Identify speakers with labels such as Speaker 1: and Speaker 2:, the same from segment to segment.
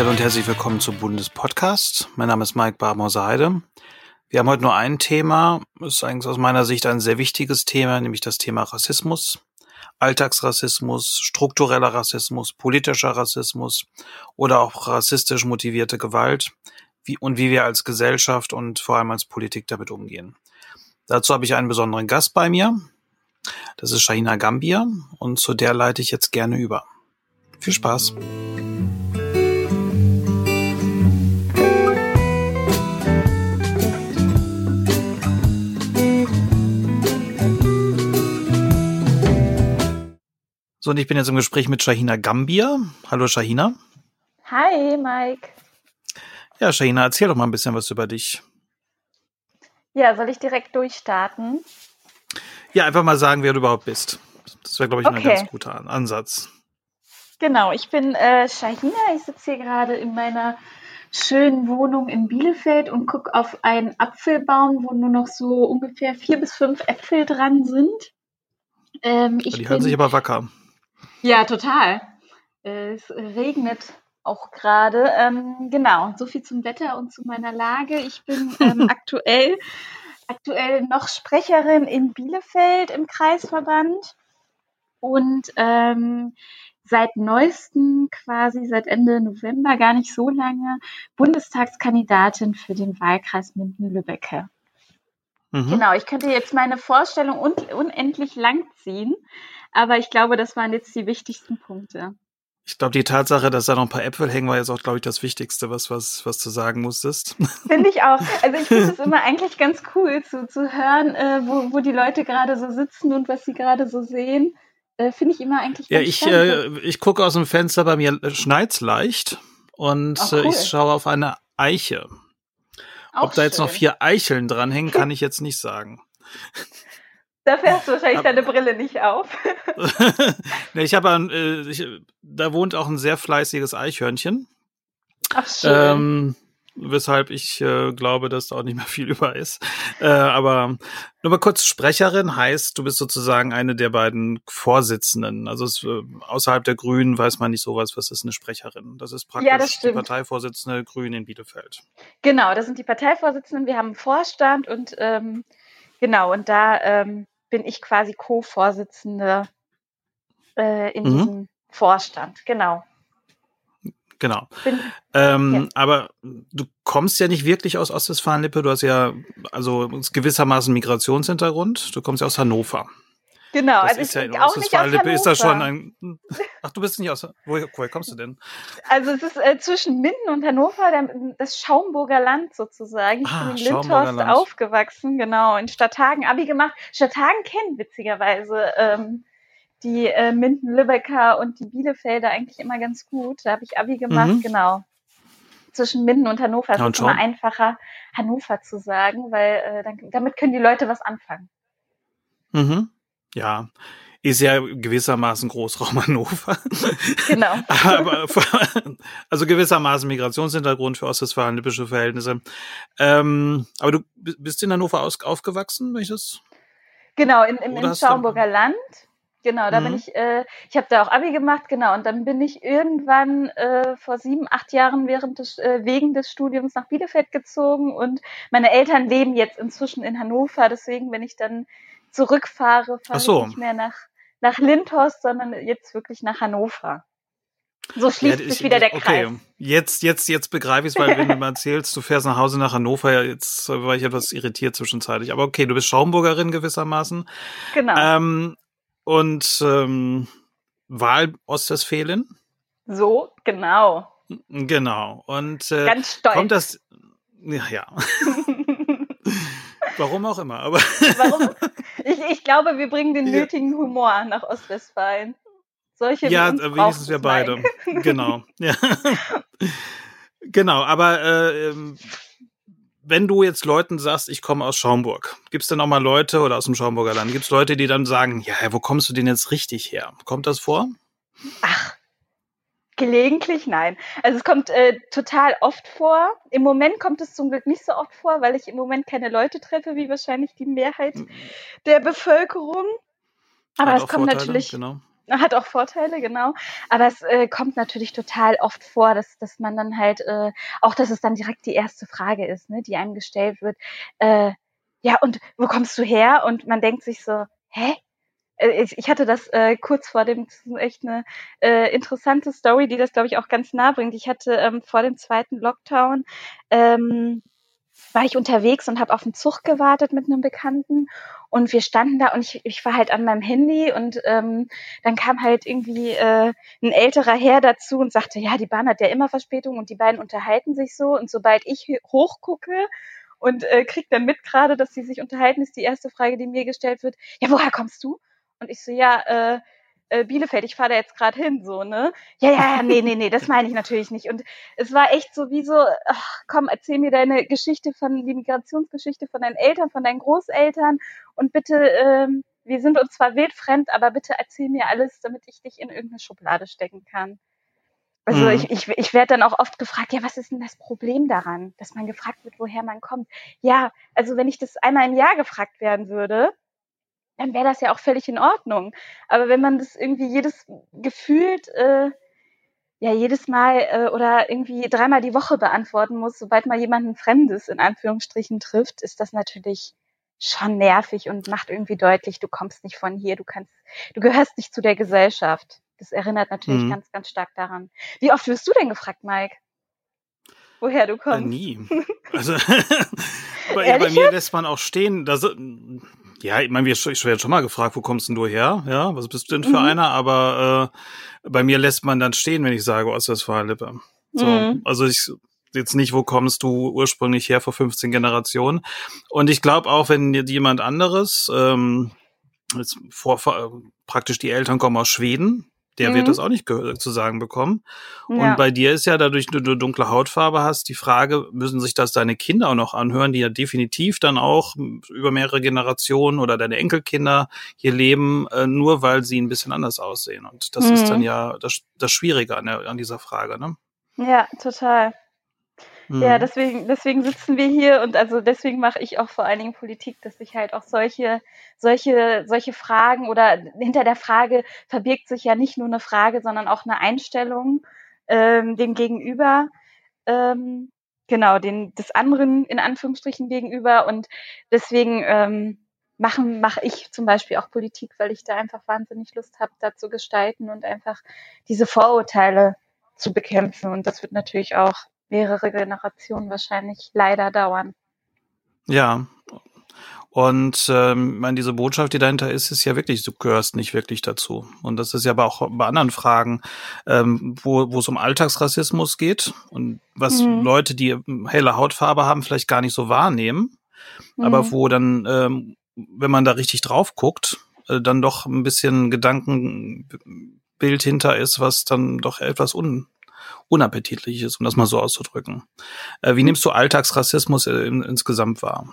Speaker 1: Ja, und herzlich willkommen zum Bundespodcast. Mein Name ist Mike Barmauser-Heide. Wir haben heute nur ein Thema. Das ist eigentlich aus meiner Sicht ein sehr wichtiges Thema, nämlich das Thema Rassismus. Alltagsrassismus, struktureller Rassismus, politischer Rassismus oder auch rassistisch motivierte Gewalt wie, und wie wir als Gesellschaft und vor allem als Politik damit umgehen. Dazu habe ich einen besonderen Gast bei mir. Das ist Shahina Gambia und zu der leite ich jetzt gerne über. Viel Spaß! So, und ich bin jetzt im Gespräch mit Shahina Gambia. Hallo Shahina.
Speaker 2: Hi, Mike.
Speaker 1: Ja, Shahina, erzähl doch mal ein bisschen was über dich.
Speaker 2: Ja, soll ich direkt durchstarten?
Speaker 1: Ja, einfach mal sagen, wer du überhaupt bist. Das wäre, glaube ich, okay. ein ganz guter Ansatz.
Speaker 2: Genau, ich bin äh, Shahina. Ich sitze hier gerade in meiner schönen Wohnung in Bielefeld und gucke auf einen Apfelbaum, wo nur noch so ungefähr vier bis fünf Äpfel dran sind.
Speaker 1: Ähm, die hören sich aber wacker.
Speaker 2: Ja, total. Es regnet auch gerade. Ähm, genau, so viel zum Wetter und zu meiner Lage. Ich bin ähm, aktuell, aktuell noch Sprecherin in Bielefeld im Kreisverband und ähm, seit neuestem, quasi seit Ende November, gar nicht so lange, Bundestagskandidatin für den Wahlkreis Minden-Lübbecke. Mhm. Genau, ich könnte jetzt meine Vorstellung un unendlich lang ziehen, aber ich glaube, das waren jetzt die wichtigsten Punkte.
Speaker 1: Ich glaube, die Tatsache, dass da noch ein paar Äpfel hängen, war jetzt auch, glaube ich, das Wichtigste, was, was, was du sagen musstest.
Speaker 2: Finde ich auch. Also ich finde es immer eigentlich ganz cool zu, zu hören, äh, wo, wo die Leute gerade so sitzen und was sie gerade so sehen. Äh, finde ich immer eigentlich
Speaker 1: ganz Ja, ich, äh, ich gucke aus dem Fenster, bei mir schneit's leicht und oh, cool. ich schaue auf eine Eiche. Auch Ob da jetzt noch vier Eicheln dranhängen, kann ich jetzt nicht sagen.
Speaker 2: Dafür hast du wahrscheinlich deine Brille nicht auf.
Speaker 1: nee, ich habe, äh, da wohnt auch ein sehr fleißiges Eichhörnchen.
Speaker 2: Ach schön. Ähm,
Speaker 1: weshalb ich äh, glaube, dass da auch nicht mehr viel über ist. Äh, aber nur mal kurz, Sprecherin heißt, du bist sozusagen eine der beiden Vorsitzenden. Also es, äh, außerhalb der Grünen weiß man nicht sowas, was ist eine Sprecherin. Das ist praktisch
Speaker 2: ja, das
Speaker 1: die Parteivorsitzende Grünen in Bielefeld.
Speaker 2: Genau, das sind die Parteivorsitzenden. Wir haben einen Vorstand und ähm, genau, und da ähm, bin ich quasi Co-Vorsitzende äh, in mhm. diesem Vorstand. Genau.
Speaker 1: Genau. Bin, ähm, ja. Aber du kommst ja nicht wirklich aus Ostwestfalen-Lippe. Du hast ja also gewissermaßen Migrationshintergrund. Du kommst ja aus Hannover.
Speaker 2: Genau,
Speaker 1: das also ist ich ja in Ostwestfalen-Lippe ist das schon ein. Ach, du bist nicht aus. Woher, woher kommst du denn?
Speaker 2: Also es ist äh, zwischen Minden und Hannover, der, das Schaumburger Land sozusagen. Ich ah, bin in Lindhorst aufgewachsen, genau, in Stadthagen Abi gemacht. Stadthagen kennen witzigerweise ähm, die äh, Minden-Lübecker und die Bielefelder eigentlich immer ganz gut. Da habe ich Abi gemacht, mhm. genau. Zwischen Minden und Hannover ja, ist es immer einfacher, Hannover zu sagen, weil äh, dann, damit können die Leute was anfangen.
Speaker 1: Mhm. Ja, ist ja gewissermaßen Großraum Hannover.
Speaker 2: Genau.
Speaker 1: Aber also gewissermaßen Migrationshintergrund für ostwestfalen-lippische Verhältnisse. Ähm, aber du bist in Hannover aus, aufgewachsen, wenn ich das?
Speaker 2: Genau, in, im, im Schaumburger Land. Genau, da mhm. bin ich, äh, ich habe da auch Abi gemacht, genau, und dann bin ich irgendwann äh, vor sieben, acht Jahren während des, äh, wegen des Studiums nach Bielefeld gezogen und meine Eltern leben jetzt inzwischen in Hannover, deswegen, wenn ich dann zurückfahre, fahre so. ich nicht mehr nach, nach Lindhorst, sondern jetzt wirklich nach Hannover. So schließt ja, sich wieder der Kreis. Okay,
Speaker 1: jetzt, jetzt, jetzt begreife ich es, weil wenn du mal erzählst, du fährst nach Hause nach Hannover, jetzt war ich etwas irritiert zwischenzeitlich. Aber okay, du bist Schaumburgerin gewissermaßen.
Speaker 2: Genau.
Speaker 1: Ähm, und ähm, Wahl Ostwestfalen.
Speaker 2: So, genau.
Speaker 1: Genau. Und äh,
Speaker 2: Ganz stolz.
Speaker 1: kommt das. Ja, ja. Warum auch immer, aber.
Speaker 2: Warum? Ich, ich glaube, wir bringen den nötigen Humor nach Ostwestfalen. Solche
Speaker 1: Ja, wenigstens wir beide. genau. Ja. genau, aber äh, ähm, wenn du jetzt Leuten sagst, ich komme aus Schaumburg, gibt es denn auch mal Leute oder aus dem Schaumburger Land, gibt es Leute, die dann sagen, ja, wo kommst du denn jetzt richtig her? Kommt das vor?
Speaker 2: Ach, gelegentlich nein. Also es kommt äh, total oft vor. Im Moment kommt es zum Glück nicht so oft vor, weil ich im Moment keine Leute treffe, wie wahrscheinlich die Mehrheit der Bevölkerung. Aber es kommt Vorteile, natürlich. Genau. hat auch Vorteile, genau. Aber es äh, kommt natürlich total oft vor, dass, dass man dann halt, äh, auch dass es dann direkt die erste Frage ist, ne, die einem gestellt wird. Äh, ja, und wo kommst du her? Und man denkt sich so, hä? Äh, ich, hatte das äh, kurz vor dem, das ist echt eine äh, interessante Story, die das, glaube ich, auch ganz nah bringt. Ich hatte ähm, vor dem zweiten Lockdown ähm, war ich unterwegs und habe auf den Zug gewartet mit einem Bekannten und wir standen da und ich, ich war halt an meinem Handy und ähm, dann kam halt irgendwie äh, ein älterer Herr dazu und sagte, ja, die Bahn hat ja immer Verspätung und die beiden unterhalten sich so und sobald ich hochgucke und äh, krieg dann mit gerade, dass sie sich unterhalten, ist die erste Frage, die mir gestellt wird, ja, woher kommst du? Und ich so, ja, äh, äh, Bielefeld, ich fahre da jetzt gerade hin, so, ne? Ja, ja, ja, nee, nee, nee, das meine ich natürlich nicht. Und es war echt so wie so, ach, komm, erzähl mir deine Geschichte von, die Migrationsgeschichte von deinen Eltern, von deinen Großeltern und bitte, ähm, wir sind uns zwar wildfremd, aber bitte erzähl mir alles, damit ich dich in irgendeine Schublade stecken kann. Also mhm. ich, ich, ich werde dann auch oft gefragt, ja, was ist denn das Problem daran, dass man gefragt wird, woher man kommt? Ja, also wenn ich das einmal im Jahr gefragt werden würde, dann wäre das ja auch völlig in Ordnung. Aber wenn man das irgendwie jedes gefühlt, äh, ja, jedes Mal äh, oder irgendwie dreimal die Woche beantworten muss, sobald man jemanden Fremdes in Anführungsstrichen trifft, ist das natürlich schon nervig und macht irgendwie deutlich, du kommst nicht von hier, du kannst, du gehörst nicht zu der Gesellschaft. Das erinnert natürlich mhm. ganz, ganz stark daran. Wie oft wirst du denn gefragt, Mike? Woher du äh, kommst? Äh,
Speaker 1: nie. Also bei, bei, mir lässt man auch stehen, da ja, ich meine, ich werde schon mal gefragt, wo kommst denn du her? Ja, was bist du denn für mhm. einer? Aber äh, bei mir lässt man dann stehen, wenn ich sage Ostwestfalen-Lippe. So, mhm. Also ich jetzt nicht, wo kommst du ursprünglich her vor 15 Generationen. Und ich glaube auch, wenn jemand anderes, ähm, jetzt vor, vor, praktisch die Eltern kommen aus Schweden, der mhm. wird das auch nicht zu sagen bekommen. Ja. Und bei dir ist ja dadurch, dass du dunkle Hautfarbe hast, die Frage, müssen sich das deine Kinder auch noch anhören, die ja definitiv dann auch über mehrere Generationen oder deine Enkelkinder hier leben, äh, nur weil sie ein bisschen anders aussehen. Und das mhm. ist dann mhm. ja das, das Schwierige an, der, an dieser Frage, ne?
Speaker 2: Ja, total. Ja, mhm. deswegen, deswegen sitzen wir hier und also deswegen mache ich auch vor allen Dingen Politik, dass ich halt auch solche, solche, solche Fragen oder hinter der Frage verbirgt sich ja nicht nur eine Frage, sondern auch eine Einstellung ähm, dem Gegenüber, ähm, genau, den des anderen in Anführungsstrichen gegenüber und deswegen ähm, machen mache ich zum Beispiel auch Politik, weil ich da einfach wahnsinnig Lust habe, da zu gestalten und einfach diese Vorurteile zu bekämpfen und das wird natürlich auch mehrere Generationen wahrscheinlich leider dauern.
Speaker 1: Ja. Und ähm, meine, diese Botschaft, die dahinter ist, ist ja wirklich, du gehörst nicht wirklich dazu. Und das ist ja aber auch bei anderen Fragen, ähm, wo, wo es um Alltagsrassismus geht und was mhm. Leute, die helle Hautfarbe haben, vielleicht gar nicht so wahrnehmen. Mhm. Aber wo dann, ähm, wenn man da richtig drauf guckt, äh, dann doch ein bisschen Gedankenbild hinter ist, was dann doch etwas un unappetitlich ist, um das mal so auszudrücken. Äh, wie nimmst du Alltagsrassismus in, insgesamt wahr?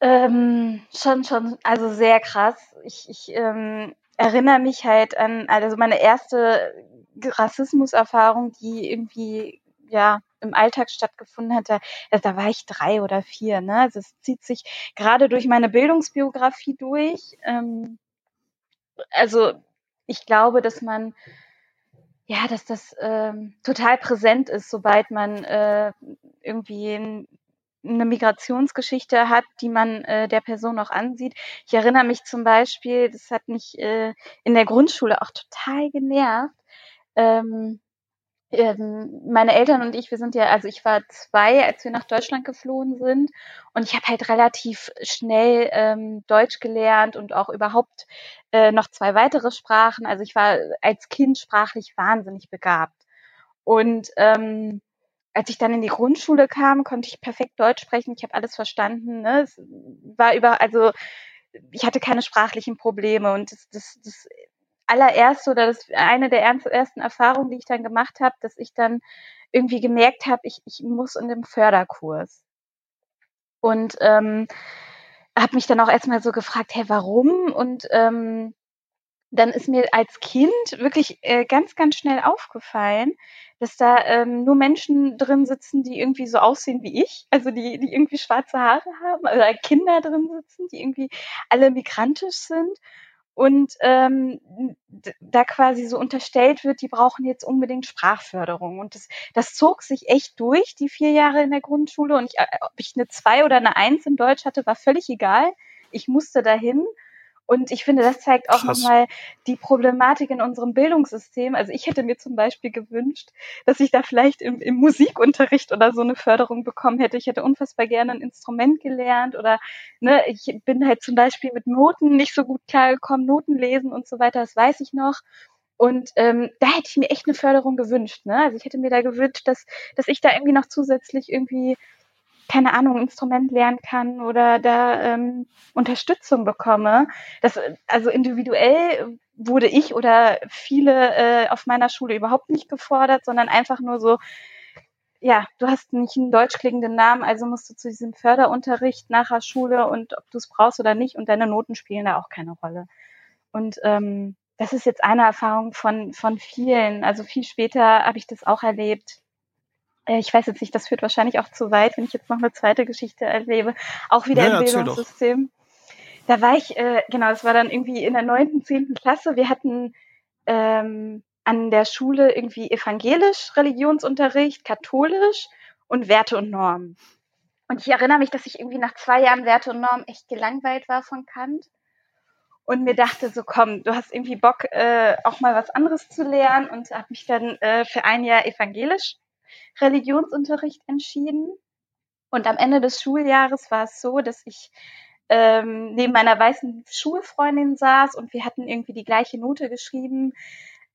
Speaker 2: Ähm, schon, schon, also sehr krass. Ich, ich ähm, erinnere mich halt an, also meine erste Rassismuserfahrung, die irgendwie ja im Alltag stattgefunden hat, da, also da war ich drei oder vier. Ne? Also es zieht sich gerade durch meine Bildungsbiografie durch. Ähm, also ich glaube, dass man ja, dass das ähm, total präsent ist, sobald man äh, irgendwie ein, eine Migrationsgeschichte hat, die man äh, der Person auch ansieht. Ich erinnere mich zum Beispiel, das hat mich äh, in der Grundschule auch total genervt. Ähm, meine Eltern und ich, wir sind ja, also ich war zwei, als wir nach Deutschland geflohen sind und ich habe halt relativ schnell ähm, Deutsch gelernt und auch überhaupt äh, noch zwei weitere Sprachen. Also ich war als Kind sprachlich wahnsinnig begabt. Und ähm, als ich dann in die Grundschule kam, konnte ich perfekt Deutsch sprechen. Ich habe alles verstanden. Ne? Es war über, also ich hatte keine sprachlichen Probleme und das, das, das allererste oder das eine der ersten Erfahrungen, die ich dann gemacht habe, dass ich dann irgendwie gemerkt habe, ich, ich muss in dem Förderkurs. Und ähm, habe mich dann auch erstmal so gefragt, hey, warum? Und ähm, dann ist mir als Kind wirklich äh, ganz, ganz schnell aufgefallen, dass da ähm, nur Menschen drin sitzen, die irgendwie so aussehen wie ich, also die, die irgendwie schwarze Haare haben, oder Kinder drin sitzen, die irgendwie alle migrantisch sind. Und ähm, da quasi so unterstellt wird, die brauchen jetzt unbedingt Sprachförderung. Und das, das zog sich echt durch, die vier Jahre in der Grundschule. Und ich, äh, ob ich eine zwei oder eine eins in Deutsch hatte, war völlig egal. Ich musste dahin. Und ich finde, das zeigt auch nochmal die Problematik in unserem Bildungssystem. Also ich hätte mir zum Beispiel gewünscht, dass ich da vielleicht im, im Musikunterricht oder so eine Förderung bekommen hätte. Ich hätte unfassbar gerne ein Instrument gelernt oder ne, ich bin halt zum Beispiel mit Noten nicht so gut klargekommen, Noten lesen und so weiter, das weiß ich noch. Und ähm, da hätte ich mir echt eine Förderung gewünscht. Ne? Also ich hätte mir da gewünscht, dass, dass ich da irgendwie noch zusätzlich irgendwie keine Ahnung, Instrument lernen kann oder da ähm, Unterstützung bekomme. Das, also individuell wurde ich oder viele äh, auf meiner Schule überhaupt nicht gefordert, sondern einfach nur so, ja, du hast nicht einen deutsch klingenden Namen, also musst du zu diesem Förderunterricht nach der Schule und ob du es brauchst oder nicht und deine Noten spielen da auch keine Rolle. Und ähm, das ist jetzt eine Erfahrung von, von vielen. Also viel später habe ich das auch erlebt ich weiß jetzt nicht, das führt wahrscheinlich auch zu weit, wenn ich jetzt noch eine zweite Geschichte erlebe, auch wieder ja, im Bildungssystem. Da war ich, äh, genau, das war dann irgendwie in der neunten, zehnten Klasse. Wir hatten ähm, an der Schule irgendwie evangelisch Religionsunterricht, katholisch und Werte und Normen. Und ich erinnere mich, dass ich irgendwie nach zwei Jahren Werte und Normen echt gelangweilt war von Kant und mir dachte so, komm, du hast irgendwie Bock, äh, auch mal was anderes zu lernen und habe mich dann äh, für ein Jahr evangelisch Religionsunterricht entschieden. Und am Ende des Schuljahres war es so, dass ich ähm, neben meiner weißen Schulfreundin saß und wir hatten irgendwie die gleiche Note geschrieben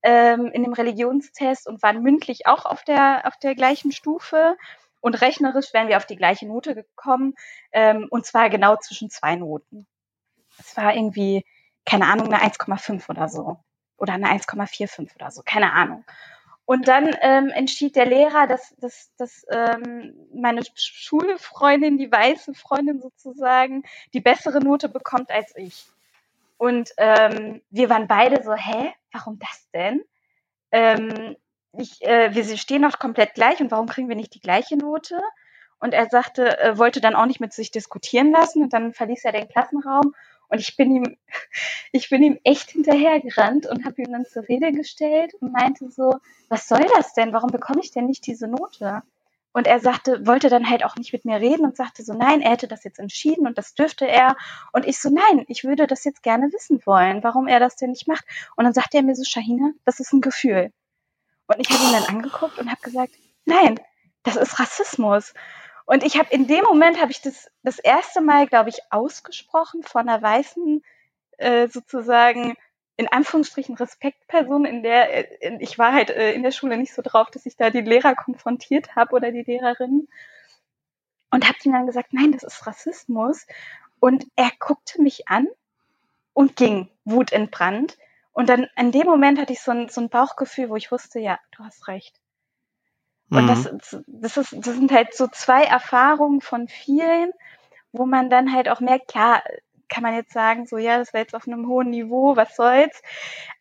Speaker 2: ähm, in dem Religionstest und waren mündlich auch auf der, auf der gleichen Stufe. Und rechnerisch wären wir auf die gleiche Note gekommen, ähm, und zwar genau zwischen zwei Noten. Es war irgendwie, keine Ahnung, eine 1,5 oder so. Oder eine 1,45 oder so, keine Ahnung. Und dann ähm, entschied der Lehrer, dass, dass, dass ähm, meine Schulfreundin, die weiße Freundin sozusagen, die bessere Note bekommt als ich. Und ähm, wir waren beide so, hä, warum das denn? Ähm, ich, äh, wir stehen noch komplett gleich und warum kriegen wir nicht die gleiche Note? Und er sagte, äh, wollte dann auch nicht mit sich diskutieren lassen und dann verließ er den Klassenraum und ich bin ihm, ich bin ihm echt hinterhergerannt und habe ihm dann zur Rede gestellt und meinte so, was soll das denn? Warum bekomme ich denn nicht diese Note? Und er sagte, wollte dann halt auch nicht mit mir reden und sagte so, nein, er hätte das jetzt entschieden und das dürfte er. Und ich so, nein, ich würde das jetzt gerne wissen wollen, warum er das denn nicht macht. Und dann sagte er mir so, Shahina, das ist ein Gefühl. Und ich habe ihn dann angeguckt und habe gesagt, nein, das ist Rassismus. Und ich habe in dem Moment habe ich das das erste Mal, glaube ich, ausgesprochen von einer weißen äh, sozusagen in Anführungsstrichen Respektperson, in der äh, ich war halt äh, in der Schule nicht so drauf, dass ich da die Lehrer konfrontiert habe oder die Lehrerin und habe ihm dann gesagt, nein, das ist Rassismus. Und er guckte mich an und ging wutentbrannt. Und dann in dem Moment hatte ich so ein, so ein Bauchgefühl, wo ich wusste, ja, du hast recht. Und mhm. das, das, ist, das sind halt so zwei Erfahrungen von vielen, wo man dann halt auch merkt, klar, kann man jetzt sagen, so ja, das war jetzt auf einem hohen Niveau, was soll's.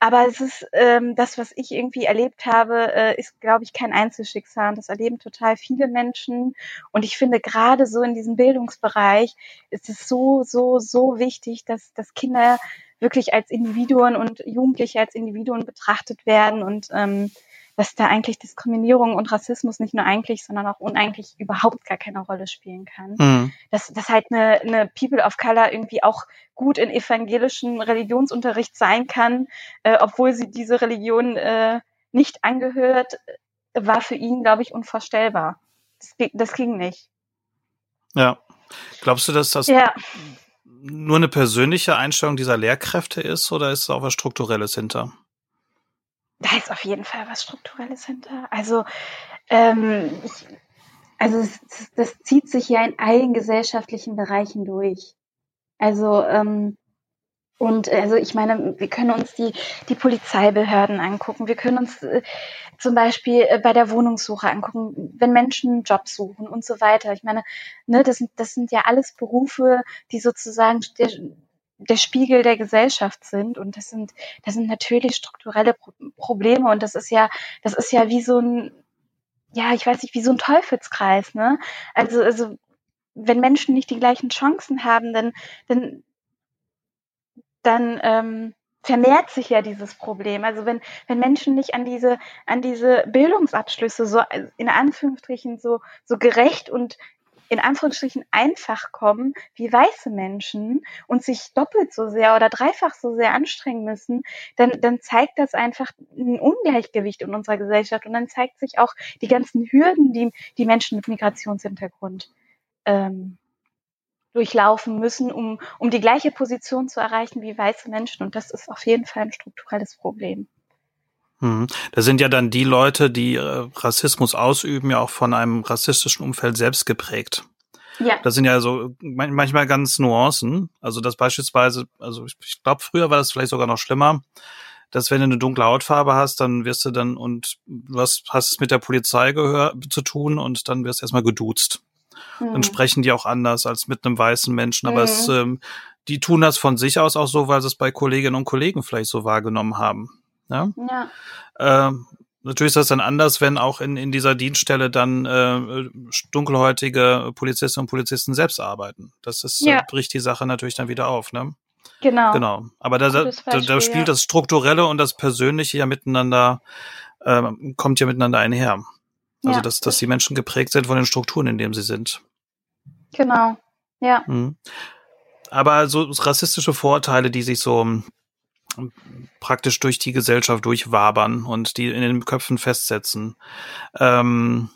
Speaker 2: Aber es ist ähm, das, was ich irgendwie erlebt habe, äh, ist, glaube ich, kein Einzelschicksal. Und das erleben total viele Menschen. Und ich finde gerade so in diesem Bildungsbereich ist es so, so, so wichtig, dass, dass Kinder wirklich als Individuen und Jugendliche als Individuen betrachtet werden und ähm, dass da eigentlich Diskriminierung und Rassismus nicht nur eigentlich, sondern auch uneigentlich überhaupt gar keine Rolle spielen kann. Mhm. Dass, dass halt eine, eine People of Color irgendwie auch gut in evangelischen Religionsunterricht sein kann, äh, obwohl sie diese Religion äh, nicht angehört, war für ihn, glaube ich, unvorstellbar. Das, das ging nicht.
Speaker 1: Ja. Glaubst du, dass das ja. nur eine persönliche Einstellung dieser Lehrkräfte ist oder ist da auch was Strukturelles hinter?
Speaker 2: Da ist auf jeden Fall was Strukturelles hinter. Also, ähm, ich, also es, das zieht sich ja in allen gesellschaftlichen Bereichen durch. Also, ähm, und also ich meine, wir können uns die, die Polizeibehörden angucken, wir können uns äh, zum Beispiel äh, bei der Wohnungssuche angucken, wenn Menschen einen Job suchen und so weiter. Ich meine, ne, das, sind, das sind ja alles Berufe, die sozusagen der, der Spiegel der Gesellschaft sind. Und das sind das sind natürlich strukturelle Pro Probleme. Und das ist ja das ist ja wie so ein ja ich weiß nicht wie so ein Teufelskreis ne? Also also wenn Menschen nicht die gleichen Chancen haben dann dann dann ähm, vermehrt sich ja dieses Problem. Also wenn, wenn Menschen nicht an diese, an diese Bildungsabschlüsse so in Anführungsstrichen so, so gerecht und in Anführungsstrichen einfach kommen wie weiße Menschen und sich doppelt so sehr oder dreifach so sehr anstrengen müssen, dann, dann zeigt das einfach ein Ungleichgewicht in unserer Gesellschaft und dann zeigt sich auch die ganzen Hürden, die die Menschen mit Migrationshintergrund ähm, durchlaufen müssen, um, um die gleiche Position zu erreichen wie weiße Menschen. Und das ist auf jeden Fall ein strukturelles Problem.
Speaker 1: Hm. Das sind ja dann die Leute, die äh, Rassismus ausüben, ja auch von einem rassistischen Umfeld selbst geprägt. Ja. Das sind ja so manchmal ganz Nuancen. Also das beispielsweise, also ich, ich glaube, früher war das vielleicht sogar noch schlimmer, dass wenn du eine dunkle Hautfarbe hast, dann wirst du dann und du hast, hast es mit der Polizei gehör, zu tun und dann wirst du erstmal geduzt. Mhm. Dann sprechen die auch anders als mit einem weißen Menschen. Aber mhm. es, ähm, die tun das von sich aus auch so, weil sie es bei Kolleginnen und Kollegen vielleicht so wahrgenommen haben. Ja. ja. Ähm, natürlich ist das dann anders, wenn auch in, in dieser Dienststelle dann äh, dunkelhäutige Polizistinnen und Polizisten selbst arbeiten. Das ist, ja. äh, bricht die Sache natürlich dann wieder auf, ne?
Speaker 2: Genau.
Speaker 1: Genau. Aber da, da, da spielt das Strukturelle und das Persönliche ja miteinander, äh, kommt ja miteinander einher. Also, ja. dass, dass die Menschen geprägt sind von den Strukturen, in denen sie sind.
Speaker 2: Genau, ja. Mhm.
Speaker 1: Aber so rassistische Vorteile, die sich so praktisch durch die Gesellschaft durchwabern und die in den Köpfen festsetzen. Ähm,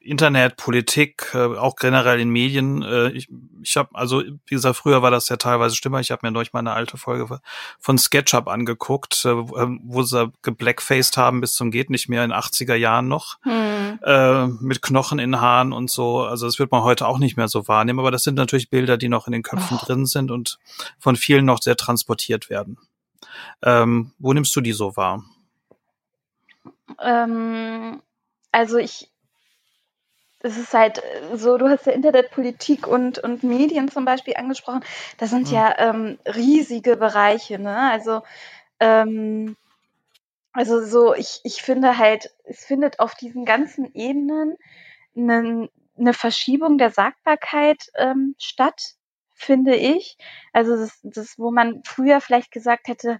Speaker 1: Internet, Politik, äh, auch generell in Medien. Äh, ich ich habe, also wie gesagt, früher war das ja teilweise schlimmer. Ich habe mir durch meine alte Folge von SketchUp angeguckt, äh, wo sie geblackfaced haben bis zum geht nicht mehr in 80er Jahren noch, hm. äh, mit Knochen in Haaren und so. Also das wird man heute auch nicht mehr so wahrnehmen. Aber das sind natürlich Bilder, die noch in den Köpfen oh. drin sind und von vielen noch sehr transportiert werden. Ähm, wo nimmst du die so wahr?
Speaker 2: Ähm, also ich es ist halt äh, so, du hast ja Internetpolitik und, und Medien zum Beispiel angesprochen. Das sind mhm. ja ähm, riesige Bereiche, ne? Also, ähm, also so, ich, ich finde halt, es findet auf diesen ganzen Ebenen eine, eine Verschiebung der Sagbarkeit ähm, statt, finde ich. Also das, das, wo man früher vielleicht gesagt hätte,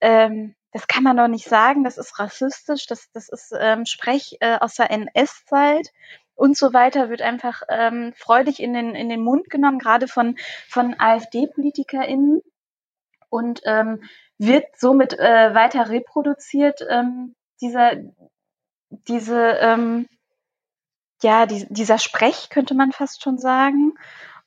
Speaker 2: ähm, das kann man doch nicht sagen, das ist rassistisch, das, das ist ähm, Sprech äh, aus der NS-Zeit und so weiter wird einfach ähm, freudig in den, in den Mund genommen, gerade von, von AfD-PolitikerInnen und ähm, wird somit äh, weiter reproduziert, ähm, dieser, diese, ähm, ja, die, dieser Sprech, könnte man fast schon sagen.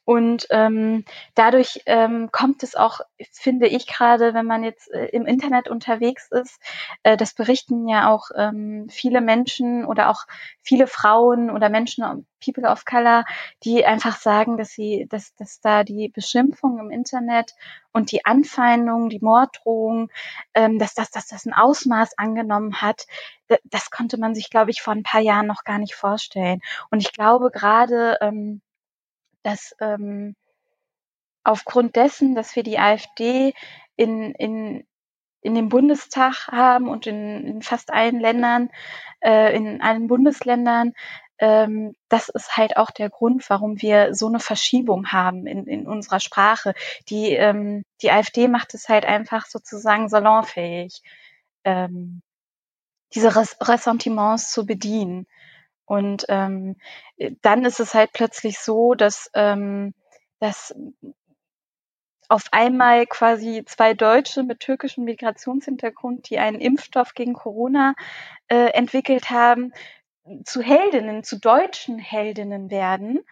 Speaker 2: Und ähm, dadurch ähm, kommt es auch, finde ich gerade, wenn man jetzt äh, im Internet unterwegs ist, äh, das berichten ja auch ähm, viele Menschen oder auch viele Frauen oder Menschen, People of Color, die einfach sagen, dass sie, dass, dass da die Beschimpfung im Internet und die Anfeindung, die Morddrohung, ähm, dass, das, dass das ein Ausmaß angenommen hat, das konnte man sich, glaube ich, vor ein paar Jahren noch gar nicht vorstellen. Und ich glaube gerade, ähm, dass ähm, aufgrund dessen, dass wir die AfD in, in, in dem Bundestag haben und in, in fast allen Ländern, äh, in allen Bundesländern, ähm, das ist halt auch der Grund, warum wir so eine Verschiebung haben in, in unserer Sprache. Die, ähm, die AfD macht es halt einfach sozusagen salonfähig, ähm, diese Ressentiments zu bedienen. Und ähm, dann ist es halt plötzlich so, dass, ähm, dass auf einmal quasi zwei Deutsche mit türkischem Migrationshintergrund, die einen Impfstoff gegen Corona äh, entwickelt haben, zu Heldinnen, zu deutschen Heldinnen werden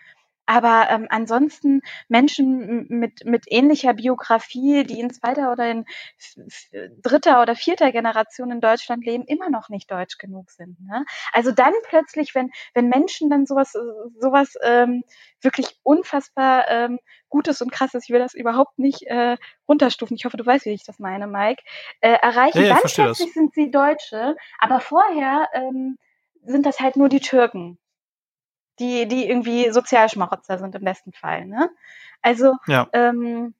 Speaker 2: aber ähm, ansonsten Menschen mit, mit ähnlicher Biografie, die in zweiter oder in dritter oder vierter Generation in Deutschland leben, immer noch nicht deutsch genug sind. Ne? Also dann plötzlich, wenn, wenn Menschen dann sowas, sowas ähm, wirklich unfassbar ähm, Gutes und Krasses, ich will das überhaupt nicht äh, runterstufen, ich hoffe, du weißt, wie ich das meine, Mike, äh, erreichen, ja, ja, dann plötzlich das. sind sie Deutsche, aber vorher ähm, sind das halt nur die Türken die, die irgendwie Sozialschmarotzer sind im besten Fall. Ne? Also ja. ähm,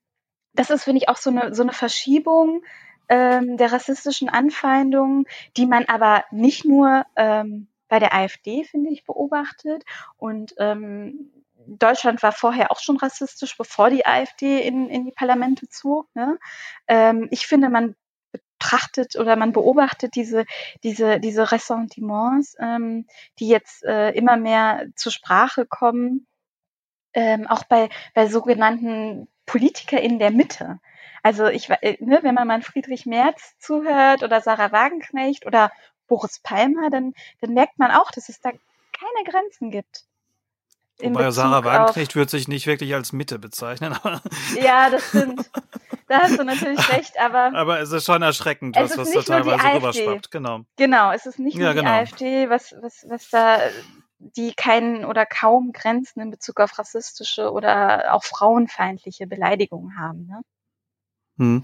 Speaker 2: das ist, finde ich, auch so eine, so eine Verschiebung ähm, der rassistischen Anfeindungen, die man aber nicht nur ähm, bei der AfD, finde ich, beobachtet und ähm, Deutschland war vorher auch schon rassistisch, bevor die AfD in, in die Parlamente zog. Ne? Ähm, ich finde, man betrachtet oder man beobachtet diese, diese, diese Ressentiments, ähm, die jetzt äh, immer mehr zur Sprache kommen, ähm, auch bei, bei sogenannten Politiker in der Mitte. Also ich, äh, ne, wenn man mal Friedrich Merz zuhört oder Sarah Wagenknecht oder Boris Palmer, dann, dann merkt man auch, dass es da keine Grenzen gibt.
Speaker 1: Wobei Sarah Wagenknecht wird sich nicht wirklich als Mitte bezeichnen.
Speaker 2: ja, das stimmt. Da hast du natürlich recht, aber.
Speaker 1: Aber es ist schon erschreckend, was, was da teilweise rüberschwappt. Genau.
Speaker 2: Genau, es ist nicht nur ja, genau. die AfD, was, was, was da die keinen oder kaum Grenzen in Bezug auf rassistische oder auch frauenfeindliche Beleidigungen haben. Ne?
Speaker 1: Hm.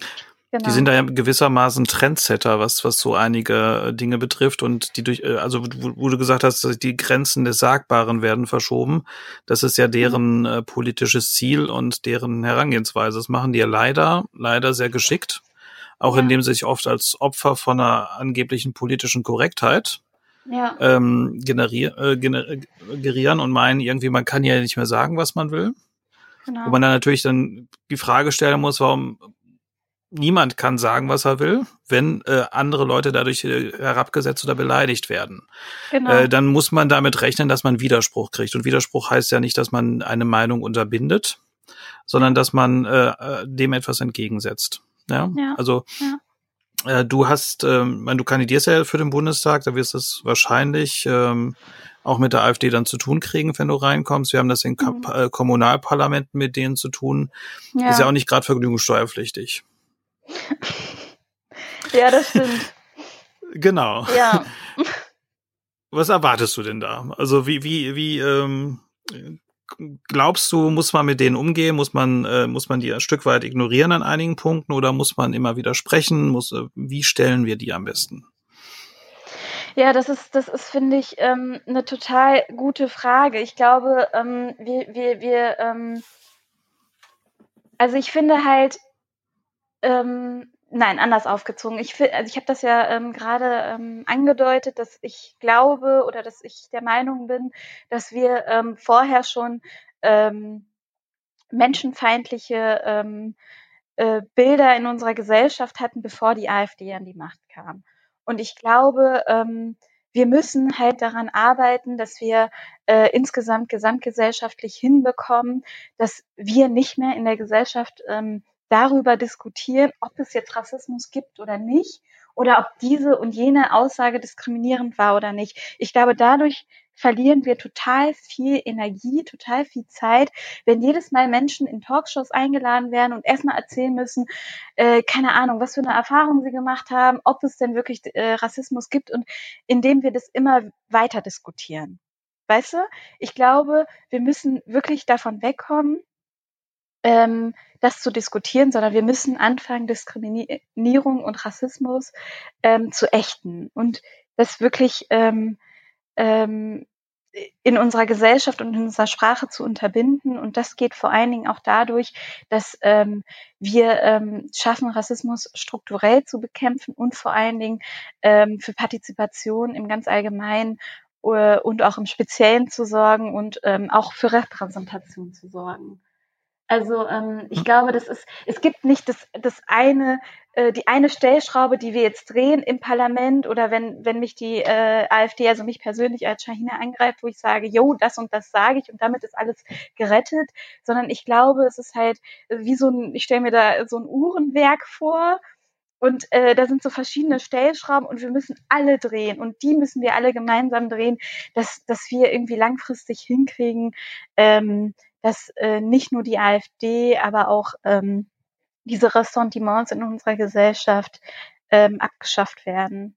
Speaker 1: Genau. Die sind da ja gewissermaßen Trendsetter, was, was so einige äh, Dinge betrifft und die durch, äh, also wo, wo du gesagt hast, die Grenzen des Sagbaren werden verschoben. Das ist ja mhm. deren äh, politisches Ziel und deren Herangehensweise. Das machen die ja leider, leider sehr geschickt. Auch ja. indem sie sich oft als Opfer von einer angeblichen politischen Korrektheit ja. ähm, generier, äh, generieren und meinen irgendwie, man kann ja nicht mehr sagen, was man will. Genau. Wo man dann natürlich dann die Frage stellen muss, warum niemand kann sagen, was er will, wenn äh, andere Leute dadurch äh, herabgesetzt oder beleidigt werden. Genau. Äh, dann muss man damit rechnen, dass man Widerspruch kriegt. Und Widerspruch heißt ja nicht, dass man eine Meinung unterbindet, sondern dass man äh, äh dem etwas entgegensetzt. Ja, ja. also ja. Äh, du hast, ähm, du kandidierst ja für den Bundestag, da wirst du es wahrscheinlich ähm, auch mit der AfD dann zu tun kriegen, wenn du reinkommst. Wir haben das in mhm. Äh, Kommunalparlamenten mit denen zu tun. Ja. Ist ja auch nicht gerade vergnügungssteuerpflichtig.
Speaker 2: ja, das stimmt.
Speaker 1: Genau.
Speaker 2: Ja.
Speaker 1: Was erwartest du denn da? Also wie, wie, wie, ähm, glaubst du, muss man mit denen umgehen? Muss man, äh, muss man die ein Stück weit ignorieren an einigen Punkten oder muss man immer wieder sprechen? Muss, äh, wie stellen wir die am besten?
Speaker 2: Ja, das ist, das ist, finde ich, ähm, eine total gute Frage. Ich glaube, ähm, wir, wir, wir, ähm, also ich finde halt, ähm, nein, anders aufgezogen. Ich, also ich habe das ja ähm, gerade ähm, angedeutet, dass ich glaube oder dass ich der Meinung bin, dass wir ähm, vorher schon ähm, menschenfeindliche ähm, äh, Bilder in unserer Gesellschaft hatten, bevor die AfD an die Macht kam. Und ich glaube, ähm, wir müssen halt daran arbeiten, dass wir äh, insgesamt gesamtgesellschaftlich hinbekommen, dass wir nicht mehr in der Gesellschaft ähm, darüber diskutieren, ob es jetzt Rassismus gibt oder nicht oder ob diese und jene Aussage diskriminierend war oder nicht. Ich glaube, dadurch verlieren wir total viel Energie, total viel Zeit, wenn jedes Mal Menschen in Talkshows eingeladen werden und erstmal erzählen müssen, äh, keine Ahnung, was für eine Erfahrung sie gemacht haben, ob es denn wirklich äh, Rassismus gibt und indem wir das immer weiter diskutieren. Weißt du? Ich glaube, wir müssen wirklich davon wegkommen, ähm, das zu diskutieren, sondern wir müssen anfangen, Diskriminierung und Rassismus ähm, zu ächten und das wirklich ähm, ähm, in unserer Gesellschaft und in unserer Sprache zu unterbinden. Und das geht vor allen Dingen auch dadurch, dass ähm, wir ähm, schaffen, Rassismus strukturell zu bekämpfen und vor allen Dingen ähm, für Partizipation im ganz Allgemeinen äh, und auch im Speziellen zu sorgen und ähm, auch für Repräsentation zu sorgen. Also ähm, ich glaube, das ist, es gibt nicht das, das eine, äh, die eine Stellschraube, die wir jetzt drehen im Parlament oder wenn, wenn mich die äh, AfD, also mich persönlich als Shahina angreift, wo ich sage, jo, das und das sage ich und damit ist alles gerettet, sondern ich glaube, es ist halt wie so ein, ich stelle mir da so ein Uhrenwerk vor und äh, da sind so verschiedene Stellschrauben und wir müssen alle drehen und die müssen wir alle gemeinsam drehen, dass, dass wir irgendwie langfristig hinkriegen, ähm, dass äh, nicht nur die AfD, aber auch ähm, diese Ressentiments in unserer Gesellschaft ähm, abgeschafft werden